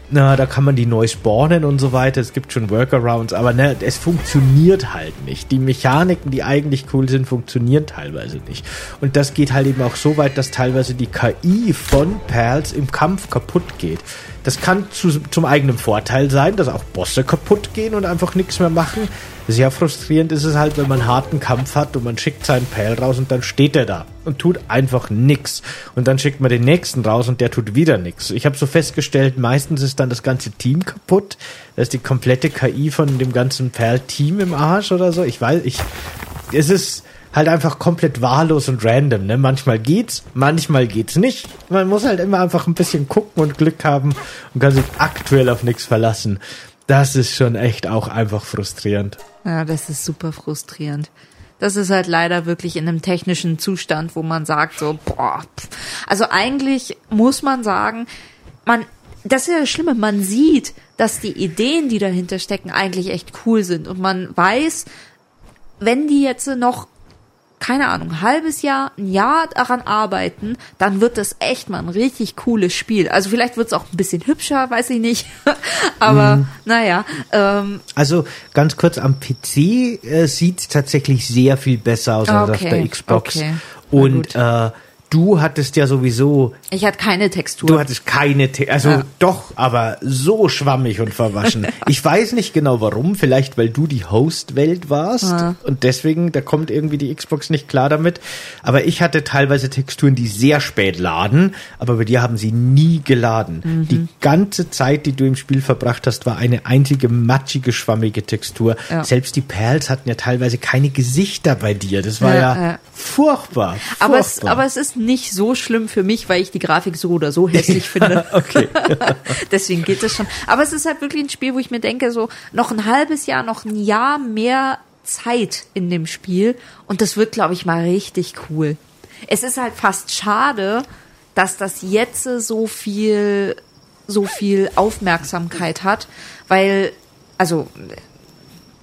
Na, da kann man die neu spawnen und so weiter. Es gibt schon Workarounds, aber ne, es funktioniert halt nicht. Die Mechaniken, die eigentlich cool sind, funktionieren teilweise nicht. Und das geht halt eben auch so weit, dass teilweise die KI von Perls im Kampf kaputt geht. Das kann zu, zum eigenen Vorteil sein, dass auch Bosse kaputt gehen und einfach nichts mehr machen. Sehr frustrierend ist es halt, wenn man harten Kampf hat und man schickt seinen Pfeil raus und dann steht er da und tut einfach nichts. Und dann schickt man den nächsten raus und der tut wieder nichts. Ich habe so festgestellt, meistens ist dann das ganze Team kaputt. Da ist die komplette KI von dem ganzen Perl-Team im Arsch oder so. Ich weiß, ich, es ist, halt einfach komplett wahllos und random. Ne? Manchmal geht's, manchmal geht's nicht. Man muss halt immer einfach ein bisschen gucken und Glück haben und kann sich aktuell auf nichts verlassen. Das ist schon echt auch einfach frustrierend. Ja, das ist super frustrierend. Das ist halt leider wirklich in einem technischen Zustand, wo man sagt so, boah, also eigentlich muss man sagen, man, das ist ja das Schlimme, man sieht, dass die Ideen, die dahinter stecken, eigentlich echt cool sind und man weiß, wenn die jetzt noch keine Ahnung, ein halbes Jahr, ein Jahr daran arbeiten, dann wird das echt mal ein richtig cooles Spiel. Also vielleicht wird es auch ein bisschen hübscher, weiß ich nicht. [laughs] Aber mm. naja. Ähm, also ganz kurz, am PC äh, sieht es tatsächlich sehr viel besser aus als auf der Xbox. Okay. Und äh, Du hattest ja sowieso. Ich hatte keine Textur. Du hattest keine, Te also ja. doch, aber so schwammig und verwaschen. [laughs] ich weiß nicht genau warum. Vielleicht weil du die Host-Welt warst ja. und deswegen da kommt irgendwie die Xbox nicht klar damit. Aber ich hatte teilweise Texturen, die sehr spät laden, aber bei dir haben sie nie geladen. Mhm. Die ganze Zeit, die du im Spiel verbracht hast, war eine einzige matschige, schwammige Textur. Ja. Selbst die Perls hatten ja teilweise keine Gesichter bei dir. Das war ja, furchtbar, furchtbar. Aber es, aber es ist nicht so schlimm für mich, weil ich die Grafik so oder so hässlich finde. [laughs] okay. [laughs] Deswegen geht es schon. Aber es ist halt wirklich ein Spiel, wo ich mir denke, so noch ein halbes Jahr, noch ein Jahr mehr Zeit in dem Spiel und das wird, glaube ich, mal richtig cool. Es ist halt fast schade, dass das jetzt so viel, so viel Aufmerksamkeit hat, weil, also,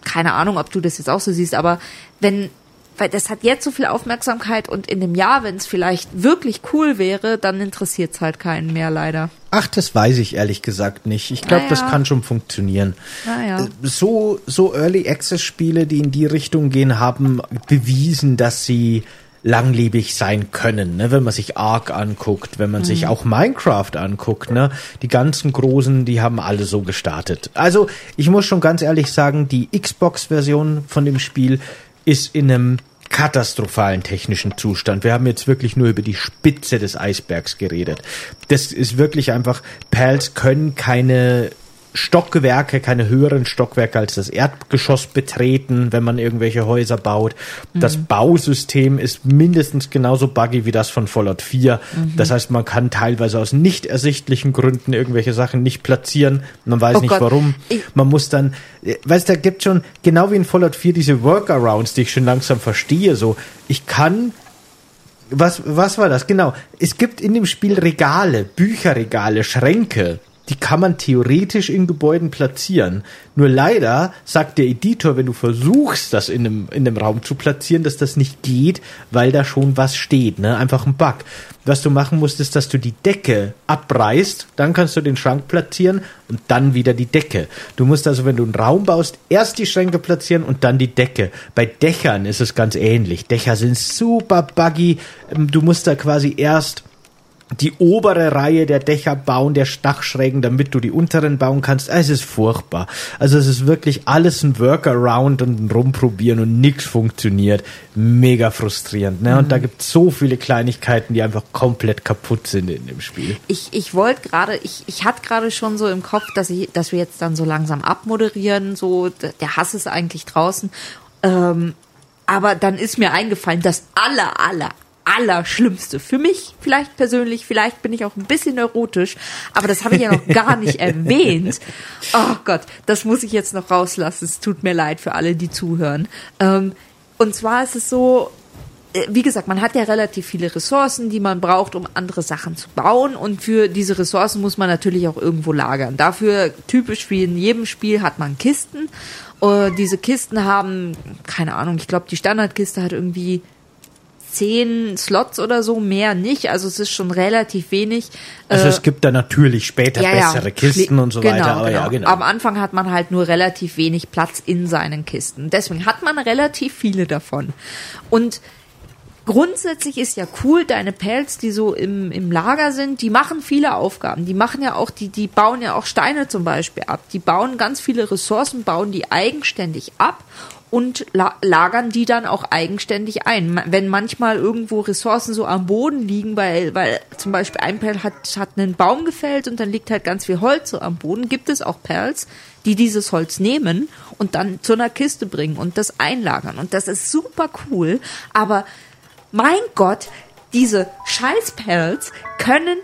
keine Ahnung, ob du das jetzt auch so siehst, aber wenn weil das hat jetzt so viel Aufmerksamkeit und in dem Jahr, wenn es vielleicht wirklich cool wäre, dann interessiert es halt keinen mehr leider. Ach, das weiß ich ehrlich gesagt nicht. Ich glaube, naja. das kann schon funktionieren. Naja. Äh, so, so Early Access Spiele, die in die Richtung gehen, haben bewiesen, dass sie langlebig sein können, ne? wenn man sich Ark anguckt, wenn man mhm. sich auch Minecraft anguckt, ne? Die ganzen großen, die haben alle so gestartet. Also, ich muss schon ganz ehrlich sagen, die Xbox-Version von dem Spiel ist in einem katastrophalen technischen Zustand. Wir haben jetzt wirklich nur über die Spitze des Eisbergs geredet. Das ist wirklich einfach, Pals können keine Stockwerke, keine höheren Stockwerke als das Erdgeschoss betreten, wenn man irgendwelche Häuser baut. Mhm. Das Bausystem ist mindestens genauso buggy wie das von Fallout 4. Mhm. Das heißt, man kann teilweise aus nicht ersichtlichen Gründen irgendwelche Sachen nicht platzieren. Man weiß oh nicht Gott. warum. Man muss dann, weißt du, da gibt schon, genau wie in Fallout 4 diese Workarounds, die ich schon langsam verstehe, so, ich kann was, was war das? Genau. Es gibt in dem Spiel Regale, Bücherregale, Schränke die kann man theoretisch in Gebäuden platzieren. Nur leider sagt der Editor, wenn du versuchst, das in einem, in einem Raum zu platzieren, dass das nicht geht, weil da schon was steht, ne? Einfach ein Bug. Was du machen musst, ist, dass du die Decke abreißt, dann kannst du den Schrank platzieren und dann wieder die Decke. Du musst also, wenn du einen Raum baust, erst die Schränke platzieren und dann die Decke. Bei Dächern ist es ganz ähnlich. Dächer sind super buggy. Du musst da quasi erst die obere Reihe der Dächer bauen, der Dachschrägen, damit du die unteren bauen kannst. Es ist furchtbar. Also es ist wirklich alles ein Workaround und ein Rumprobieren und nichts funktioniert. Mega frustrierend. Ne? Mhm. Und da gibt es so viele Kleinigkeiten, die einfach komplett kaputt sind in dem Spiel. Ich, ich wollte gerade, ich, ich hatte gerade schon so im Kopf, dass, ich, dass wir jetzt dann so langsam abmoderieren. So, der Hass ist eigentlich draußen. Ähm, aber dann ist mir eingefallen, das aller, aller, Allerschlimmste. Für mich vielleicht persönlich, vielleicht bin ich auch ein bisschen neurotisch, aber das habe ich ja noch gar nicht [laughs] erwähnt. Oh Gott, das muss ich jetzt noch rauslassen. Es tut mir leid für alle, die zuhören. Ähm, und zwar ist es so, äh, wie gesagt, man hat ja relativ viele Ressourcen, die man braucht, um andere Sachen zu bauen. Und für diese Ressourcen muss man natürlich auch irgendwo lagern. Dafür, typisch wie in jedem Spiel, hat man Kisten. Uh, diese Kisten haben, keine Ahnung, ich glaube, die Standardkiste hat irgendwie zehn Slots oder so, mehr nicht. Also es ist schon relativ wenig. Also es äh, gibt da natürlich später ja, bessere ja, Kisten und so genau, weiter. Aber genau. ja, genau. Am Anfang hat man halt nur relativ wenig Platz in seinen Kisten. Deswegen hat man relativ viele davon. Und grundsätzlich ist ja cool, deine Pelz, die so im, im Lager sind, die machen viele Aufgaben. Die machen ja auch, die, die bauen ja auch Steine zum Beispiel ab. Die bauen ganz viele Ressourcen, bauen die eigenständig ab und la lagern die dann auch eigenständig ein. Wenn manchmal irgendwo Ressourcen so am Boden liegen, weil, weil zum Beispiel ein Perl hat, hat einen Baum gefällt und dann liegt halt ganz viel Holz so am Boden, gibt es auch Perls, die dieses Holz nehmen und dann zu einer Kiste bringen und das einlagern. Und das ist super cool, aber mein Gott, diese Scheißperls können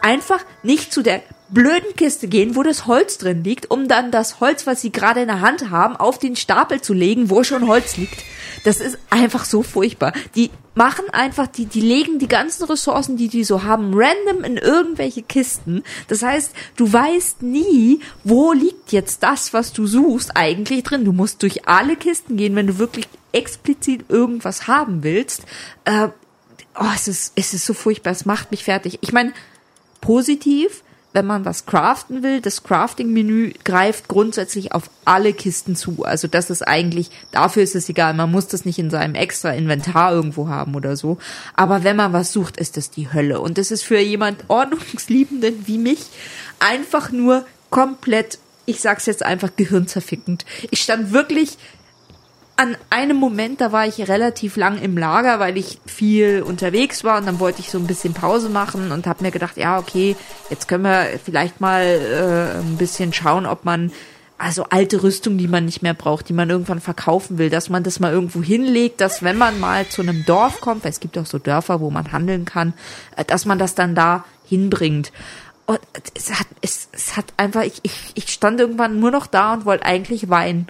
einfach nicht zu der blöden Kiste gehen, wo das Holz drin liegt, um dann das Holz, was sie gerade in der Hand haben, auf den Stapel zu legen, wo schon Holz liegt. Das ist einfach so furchtbar. Die machen einfach, die, die legen die ganzen Ressourcen, die die so haben, random in irgendwelche Kisten. Das heißt, du weißt nie, wo liegt jetzt das, was du suchst, eigentlich drin. Du musst durch alle Kisten gehen, wenn du wirklich explizit irgendwas haben willst. Äh, oh, es ist, es ist so furchtbar, es macht mich fertig. Ich meine, positiv, wenn man was craften will, das Crafting-Menü greift grundsätzlich auf alle Kisten zu. Also das ist eigentlich, dafür ist es egal, man muss das nicht in seinem extra Inventar irgendwo haben oder so. Aber wenn man was sucht, ist das die Hölle. Und das ist für jemand [laughs] Ordnungsliebenden wie mich einfach nur komplett, ich sag's jetzt einfach, gehirnzerfickend. Ich stand wirklich an einem Moment, da war ich relativ lang im Lager, weil ich viel unterwegs war und dann wollte ich so ein bisschen Pause machen und habe mir gedacht, ja, okay, jetzt können wir vielleicht mal äh, ein bisschen schauen, ob man also alte Rüstung, die man nicht mehr braucht, die man irgendwann verkaufen will, dass man das mal irgendwo hinlegt, dass wenn man mal zu einem Dorf kommt, weil es gibt auch so Dörfer, wo man handeln kann, äh, dass man das dann da hinbringt. Und es hat, es, es hat einfach, ich, ich, ich stand irgendwann nur noch da und wollte eigentlich weinen.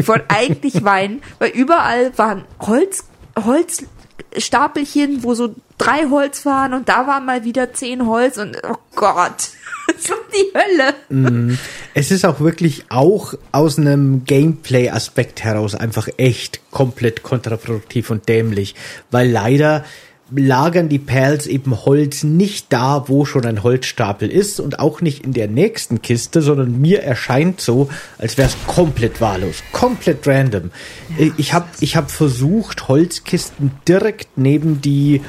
Ich wollte eigentlich [laughs] weinen, weil überall waren Holz, Holzstapelchen, wo so drei Holz waren und da waren mal wieder zehn Holz und oh Gott. [laughs] So die Hölle. Mhm. Es ist auch wirklich auch aus einem Gameplay-Aspekt heraus einfach echt komplett kontraproduktiv und dämlich, weil leider lagern die Perls eben Holz nicht da, wo schon ein Holzstapel ist und auch nicht in der nächsten Kiste, sondern mir erscheint so, als wäre es komplett wahllos, komplett random. Ja, ich habe ich hab versucht, Holzkisten direkt neben die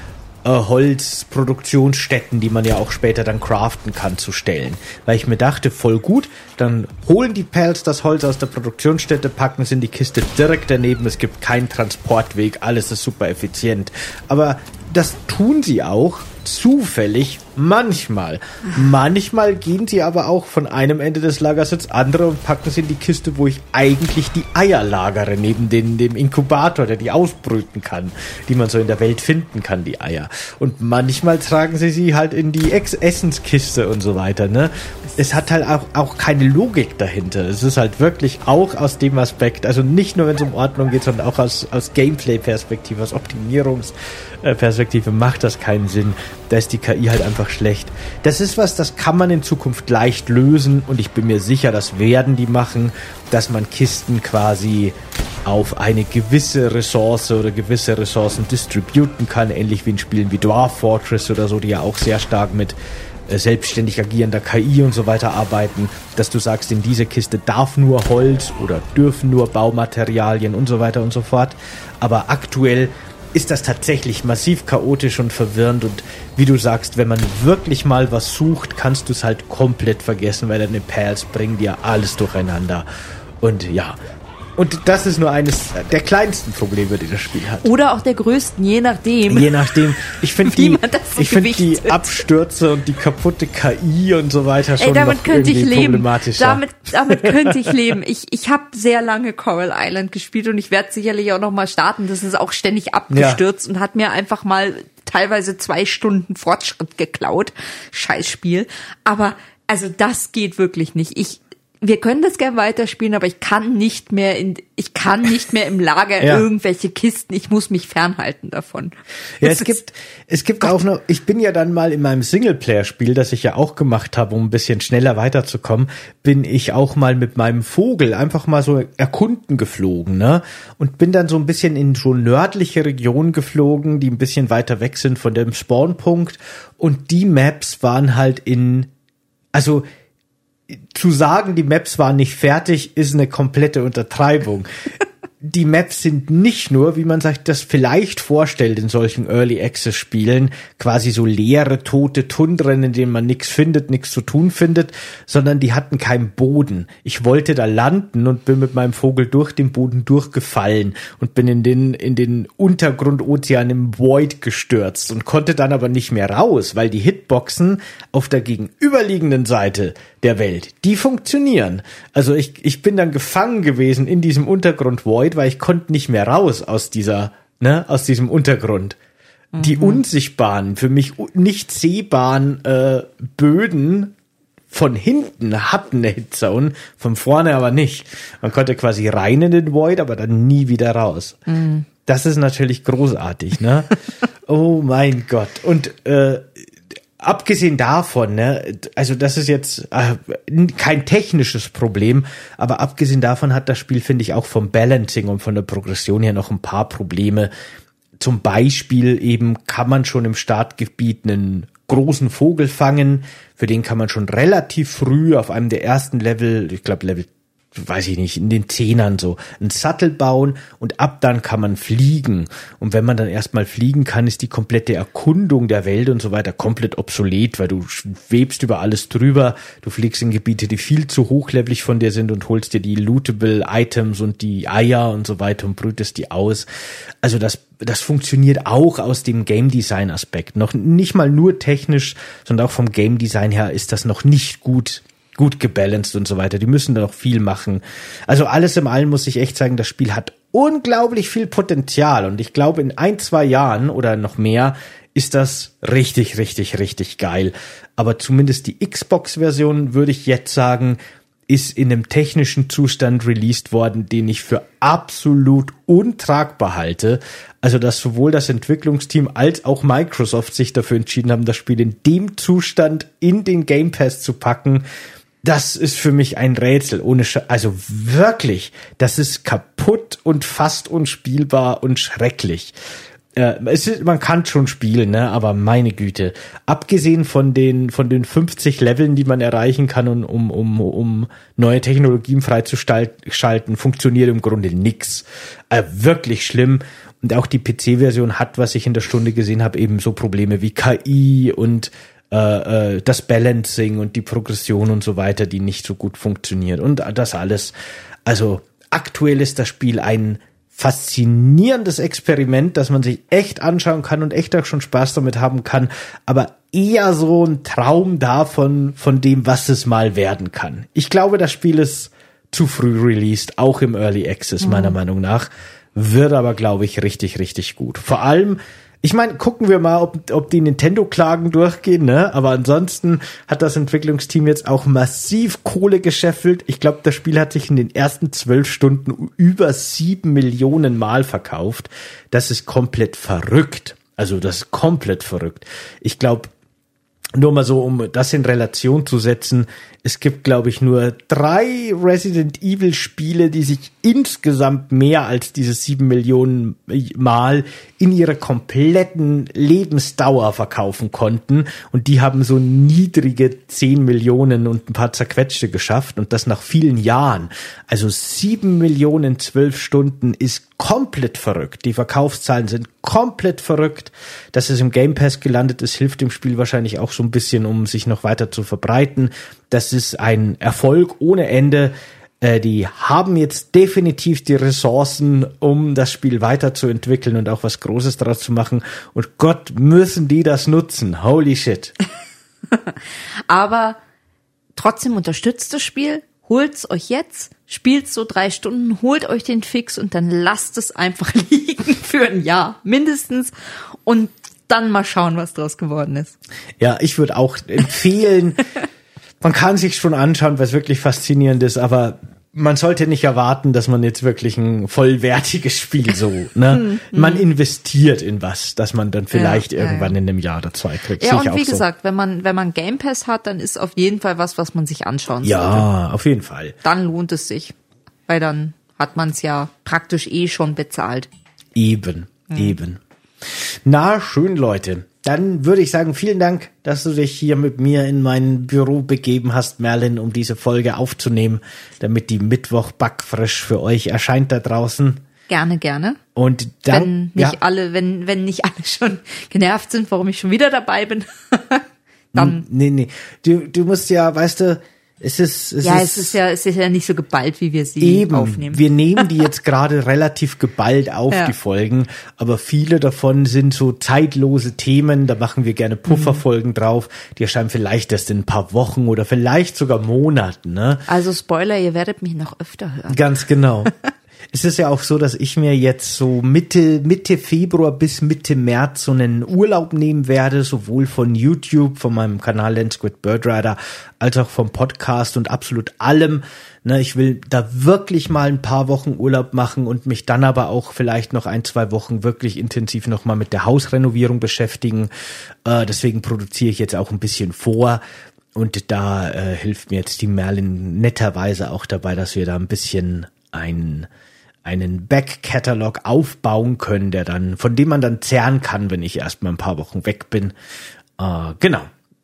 äh, Holzproduktionsstätten, die man ja auch später dann craften kann, zu stellen. Weil ich mir dachte, voll gut, dann holen die Pals das Holz aus der Produktionsstätte, packen es in die Kiste direkt daneben, es gibt keinen Transportweg, alles ist super effizient. Aber das tun sie auch zufällig manchmal. Manchmal gehen sie aber auch von einem Ende des Lagers ins andere und packen sie in die Kiste, wo ich eigentlich die Eier lagere, neben den, dem Inkubator, der die ausbrüten kann, die man so in der Welt finden kann, die Eier. Und manchmal tragen sie sie halt in die Ex Essenskiste und so weiter, ne? Es hat halt auch, auch keine Logik dahinter. Es ist halt wirklich auch aus dem Aspekt, also nicht nur wenn es um Ordnung geht, sondern auch aus, aus Gameplay-Perspektive, aus Optimierungs- Perspektive macht das keinen Sinn. Da ist die KI halt einfach schlecht. Das ist was, das kann man in Zukunft leicht lösen und ich bin mir sicher, das werden die machen, dass man Kisten quasi auf eine gewisse Ressource oder gewisse Ressourcen distributen kann, ähnlich wie in Spielen wie Dwarf Fortress oder so, die ja auch sehr stark mit äh, selbstständig agierender KI und so weiter arbeiten, dass du sagst, in diese Kiste darf nur Holz oder dürfen nur Baumaterialien und so weiter und so fort. Aber aktuell ist das tatsächlich massiv chaotisch und verwirrend und wie du sagst, wenn man wirklich mal was sucht, kannst du es halt komplett vergessen, weil deine Perls bringen dir alles durcheinander. Und ja, Und das ist nur eines der kleinsten Probleme, die das Spiel hat. Oder auch der größten, je nachdem. Je nachdem. Ich finde [laughs] die, so ich finde die. Abstürze und die kaputte KI und so weiter schon Ey, damit noch könnte ich leben. Damit, damit [laughs] könnte ich leben. Ich, ich habe sehr lange Coral Island gespielt und ich werde sicherlich auch noch mal starten. Das ist auch ständig abgestürzt und hat mir einfach mal teilweise zwei Stunden Fortschritt geklaut. Scheißspiel. Aber also das geht wirklich nicht. Ich wir können das gern weiterspielen, aber ich kann nicht mehr in, ich kann nicht mehr im Lager [laughs] Ja. irgendwelche Kisten. Ich muss mich fernhalten davon. Ja, es ist- gibt, es gibt auch noch, ich bin ja dann mal in meinem Singleplayer-Spiel, das ich ja auch gemacht habe, um ein bisschen schneller weiterzukommen, bin ich auch mal mit meinem Vogel einfach mal so erkunden geflogen, ne? Und bin dann so ein bisschen in so nördliche Regionen geflogen, die ein bisschen weiter weg sind von dem Spawnpunkt. Und die Maps waren halt in, also, zu sagen, die Maps waren nicht fertig, ist eine komplette Untertreibung. Die Maps sind nicht nur, wie man sich das vielleicht vorstellt in solchen Early Access Spielen, quasi so leere, tote Tundren, in denen man nichts findet, nichts zu tun findet, sondern die hatten keinen Boden. Ich wollte da landen und bin mit meinem Vogel durch den Boden durchgefallen und bin in den, in den Untergrundozean im Void gestürzt und konnte dann aber nicht mehr raus, weil die Hitboxen auf der gegenüberliegenden Seite der Welt, die funktionieren. Also ich, ich bin dann gefangen gewesen in diesem Untergrund Void, weil ich konnte nicht mehr raus aus dieser, ne, aus diesem Untergrund. Die unsichtbaren, für mich nicht sehbaren äh, Böden von hinten hatten eine Hitzone, von vorne aber nicht. Man konnte quasi rein in den Void, aber dann nie wieder raus. Das ist natürlich großartig, ne? [laughs] oh mein Gott. Und äh, abgesehen davon, ne, also das ist jetzt äh, kein technisches Problem, aber abgesehen davon hat das Spiel, finde ich, auch vom Balancing und von der Progression her noch ein paar Probleme. Zum Beispiel eben kann man schon im Startgebiet einen großen Vogel fangen, für den kann man schon relativ früh auf einem der ersten Level, ich glaube Level weiß ich nicht, in den Zehnern so, ein Sattel bauen und ab dann kann man fliegen. Und wenn man dann erstmal fliegen kann, ist die komplette Erkundung der Welt und so weiter komplett obsolet, weil du schwebst über alles drüber, du fliegst in Gebiete, die viel zu hochlevelig von dir sind und holst dir die lootable Items und die Eier und so weiter und brütest die aus. Also das, das funktioniert auch aus dem Game Design Aspekt. Noch nicht mal nur technisch, sondern auch vom Game Design her ist das noch nicht gut gut gebalanced und so weiter. Die müssen da noch viel machen. Also alles im Allen muss ich echt sagen, das Spiel hat unglaublich viel Potenzial und ich glaube in ein, zwei Jahren oder noch mehr ist das richtig, richtig, richtig geil. Aber zumindest die Xbox-Version würde ich jetzt sagen, ist in einem technischen Zustand released worden, den ich für absolut untragbar halte. Also, dass sowohl das Entwicklungsteam als auch Microsoft sich dafür entschieden haben, das Spiel in dem Zustand in den Game Pass zu packen, das ist für mich ein Rätsel. Ohne, Sch also wirklich, das ist kaputt und fast unspielbar und schrecklich. Äh, es ist, man kann schon spielen, ne? aber meine Güte. Abgesehen von den, von den 50 Leveln, die man erreichen kann, und, um, um, um neue Technologien freizuschalten, funktioniert im Grunde nix. Äh, wirklich schlimm. Und auch die PC-Version hat, was ich in der Stunde gesehen habe, eben so Probleme wie KI und äh, äh, das Balancing und die Progression und so weiter, die nicht so gut funktioniert. Und das alles. Also aktuell ist das Spiel ein faszinierendes Experiment, das man sich echt anschauen kann und echt auch schon Spaß damit haben kann, aber eher so ein Traum davon, von dem, was es mal werden kann. Ich glaube, das Spiel ist zu früh released, auch im Early Access, meiner Meinung nach. Wird aber, glaube ich, richtig, richtig gut. Vor allem, ich meine, gucken wir mal, ob, ob die Nintendo-Klagen durchgehen, ne? Aber ansonsten hat das Entwicklungsteam jetzt auch massiv Kohle gescheffelt. Ich glaube, das Spiel hat sich in den ersten zwölf Stunden über sieben Millionen Mal verkauft. Das ist komplett verrückt. Also das ist komplett verrückt. Ich glaube, nur mal so, um das in Relation zu setzen, es gibt, glaube ich, nur drei Resident Evil Spiele, die sich insgesamt mehr als diese sieben Millionen Mal in ihrer kompletten Lebensdauer verkaufen konnten. Und die haben so niedrige zehn Millionen und ein paar zerquetschte geschafft und das nach vielen Jahren. Also sieben Millionen zwölf Stunden ist komplett verrückt. Die Verkaufszahlen sind komplett verrückt. Dass es im Game Pass gelandet ist, hilft dem Spiel wahrscheinlich auch so ein bisschen, um sich noch weiter zu verbreiten. Das ist ein Erfolg ohne Ende. Äh, die haben jetzt definitiv die Ressourcen, um das Spiel weiterzuentwickeln und auch was Großes daraus zu machen. Und Gott, müssen die das nutzen. Holy shit. [laughs] Aber trotzdem unterstützt das Spiel, holt's euch jetzt, spielt so drei Stunden, holt euch den Fix und dann lasst es einfach [laughs] liegen für ein Jahr mindestens und dann mal schauen, was draus geworden ist. Ja, ich würde auch empfehlen, [laughs] man kann sich schon anschauen, was wirklich faszinierend ist, aber man sollte nicht erwarten, dass man jetzt wirklich ein vollwertiges Spiel so, ne? man investiert in was, dass man dann vielleicht Ja, ja, irgendwann ja. in einem Jahr oder zwei kriegt. Ja, und wie so. gesagt, wenn man, wenn man Game Pass hat, dann ist auf jeden Fall was, was man sich anschauen sollte. Ja, auf jeden Fall. Dann lohnt es sich. Weil dann hat man es ja praktisch eh schon bezahlt. Eben, eben. Na, schön, Leute. Dann würde ich sagen, vielen Dank, dass du dich hier mit mir in mein Büro begeben hast, Merlin, um diese Folge aufzunehmen, damit die Mittwoch backfrisch für euch erscheint da draußen. Gerne, gerne. Und dann, wenn nicht ja, alle, wenn, wenn nicht alle schon genervt sind, warum ich schon wieder dabei bin, [laughs] dann, nee, nee, du, du musst ja, weißt du, es ist, es ja, ist, es ist ja, es ist ja nicht so geballt, wie wir sie Eben, aufnehmen. wir nehmen die [laughs] jetzt gerade relativ geballt auf, Ja. die Folgen, aber viele davon sind so zeitlose Themen, da machen wir gerne Pufferfolgen drauf, die erscheinen vielleicht erst in ein paar Wochen oder vielleicht sogar Monaten, ne? also Spoiler, ihr werdet mich noch öfter hören. Ganz genau. [laughs] Es ist ja auch so, dass ich mir jetzt so Mitte, Mitte Februar bis Mitte März so einen Urlaub nehmen werde, sowohl von YouTube, von meinem Kanal Lens Squid Bird Rider, als auch vom Podcast und absolut allem. Ne, ich will da wirklich mal ein paar Wochen Urlaub machen und mich dann aber auch vielleicht noch ein, zwei Wochen wirklich intensiv nochmal mit der Hausrenovierung beschäftigen. Äh, deswegen produziere ich jetzt auch ein bisschen vor. Und da äh, hilft mir jetzt die Merlin netterweise auch dabei, dass wir da ein bisschen ein, einen Back-Catalog aufbauen können, der dann, von dem man dann zehren kann, wenn ich erst mal ein paar Wochen weg bin. Äh, genau.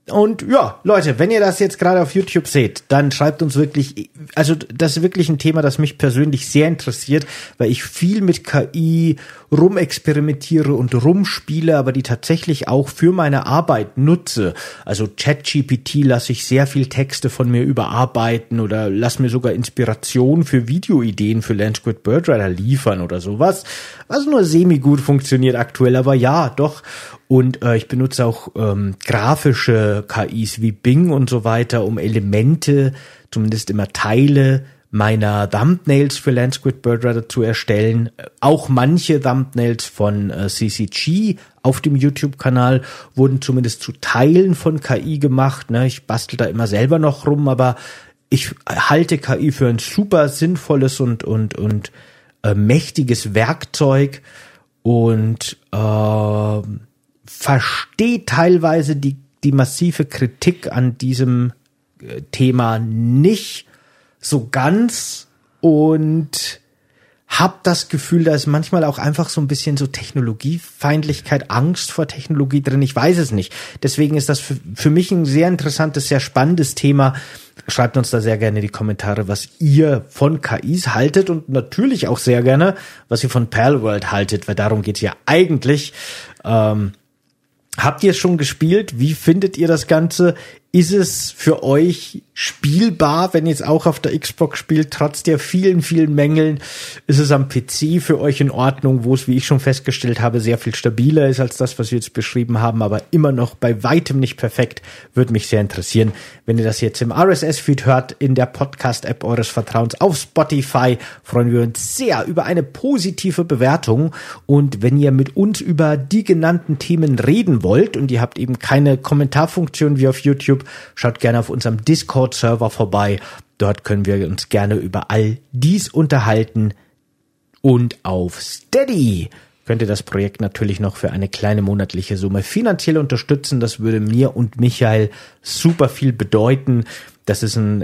Und ja, Leute, wenn ihr das jetzt gerade auf YouTube seht, dann schreibt uns wirklich, also das ist wirklich ein Thema, das mich persönlich sehr interessiert, weil ich viel mit KI rumexperimentiere und rumspiele, aber die tatsächlich auch für meine Arbeit nutze. Also ChatGPT lasse ich sehr viel Texte von mir überarbeiten oder lass mir sogar Inspiration für Videoideen für Land Squid Bird Rider liefern oder sowas, was nur semi gut funktioniert aktuell, aber ja, doch. Und äh, ich benutze auch ähm, grafische KIs wie Bing und so weiter, um Elemente, zumindest immer Teile meiner Thumbnails für Land Squid Bird Rider zu erstellen. Auch manche Thumbnails von äh, CCG auf dem YouTube-Kanal wurden zumindest zu Teilen von KI gemacht. Ne? Ich bastel da immer selber noch rum, aber ich halte KI für ein super sinnvolles und und und äh, mächtiges Werkzeug und äh, verstehe teilweise die die massive Kritik an diesem äh, Thema nicht so ganz und hab das Gefühl, da ist manchmal auch einfach so ein bisschen so Technologiefeindlichkeit, Angst vor Technologie drin. Ich weiß es nicht. Deswegen ist das für, für mich ein sehr interessantes, sehr spannendes Thema. Schreibt uns da sehr gerne die Kommentare, was ihr von KIs haltet und natürlich auch sehr gerne, was ihr von Palworld haltet, weil darum geht's ja eigentlich. Ähm, Habt ihr es schon gespielt? Wie findet ihr das Ganze? Ist es für euch spielbar, wenn ihr es auch auf der Xbox spielt, trotz der vielen, vielen Mängeln? Ist es am PC für euch in Ordnung, wo es, wie ich schon festgestellt habe, sehr viel stabiler ist als das, was wir jetzt beschrieben haben, aber immer noch bei weitem nicht perfekt? Würde mich sehr interessieren. Wenn ihr das jetzt im RSS-Feed hört, in der Podcast-App eures Vertrauens auf Spotify, freuen wir uns sehr über eine positive Bewertung. Und wenn ihr mit uns über die genannten Themen reden wollt und ihr habt eben keine Kommentarfunktion wie auf YouTube, schaut gerne auf unserem Discord-Server vorbei. Dort können wir uns gerne über all dies unterhalten. Und auf Steady könnt ihr das Projekt natürlich noch für eine kleine monatliche Summe finanziell unterstützen. Das würde mir und Michael super viel bedeuten. Das ist ein,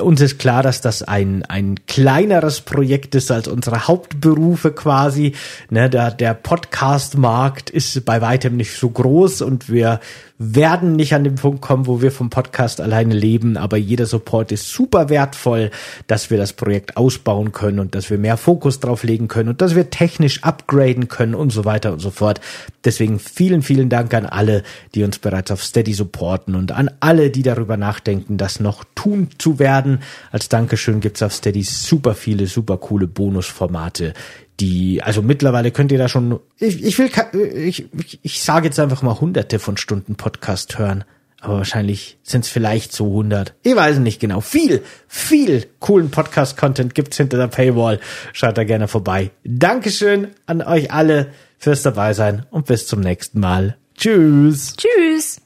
uns ist klar, dass das ein, ein kleineres Projekt ist als unsere Hauptberufe quasi. Ne, der, der Podcast-Markt ist bei weitem nicht so groß und wir werden nicht an den Punkt kommen, wo wir vom Podcast alleine leben, aber jeder Support ist super wertvoll, dass wir das Projekt ausbauen können und dass wir mehr Fokus drauf legen können und dass wir technisch upgraden können und so weiter und so fort. Deswegen vielen, vielen Dank an alle, die uns bereits auf Steady supporten und an alle, die darüber nachdenken, das noch noch tun zu werden. Als Dankeschön gibt's auf Steady super viele, super coole Bonusformate, die, also mittlerweile könnt ihr da schon, ich, ich will, ich, ich, ich sage jetzt einfach mal hunderte von Stunden Podcast hören. Aber wahrscheinlich sind es vielleicht so 100. Ich weiß nicht genau. Viel, viel coolen Podcast-Content gibt's hinter der Paywall. Schaut da gerne vorbei. Dankeschön an euch alle fürs dabei sein und bis zum nächsten Mal. Tschüss. Tschüss.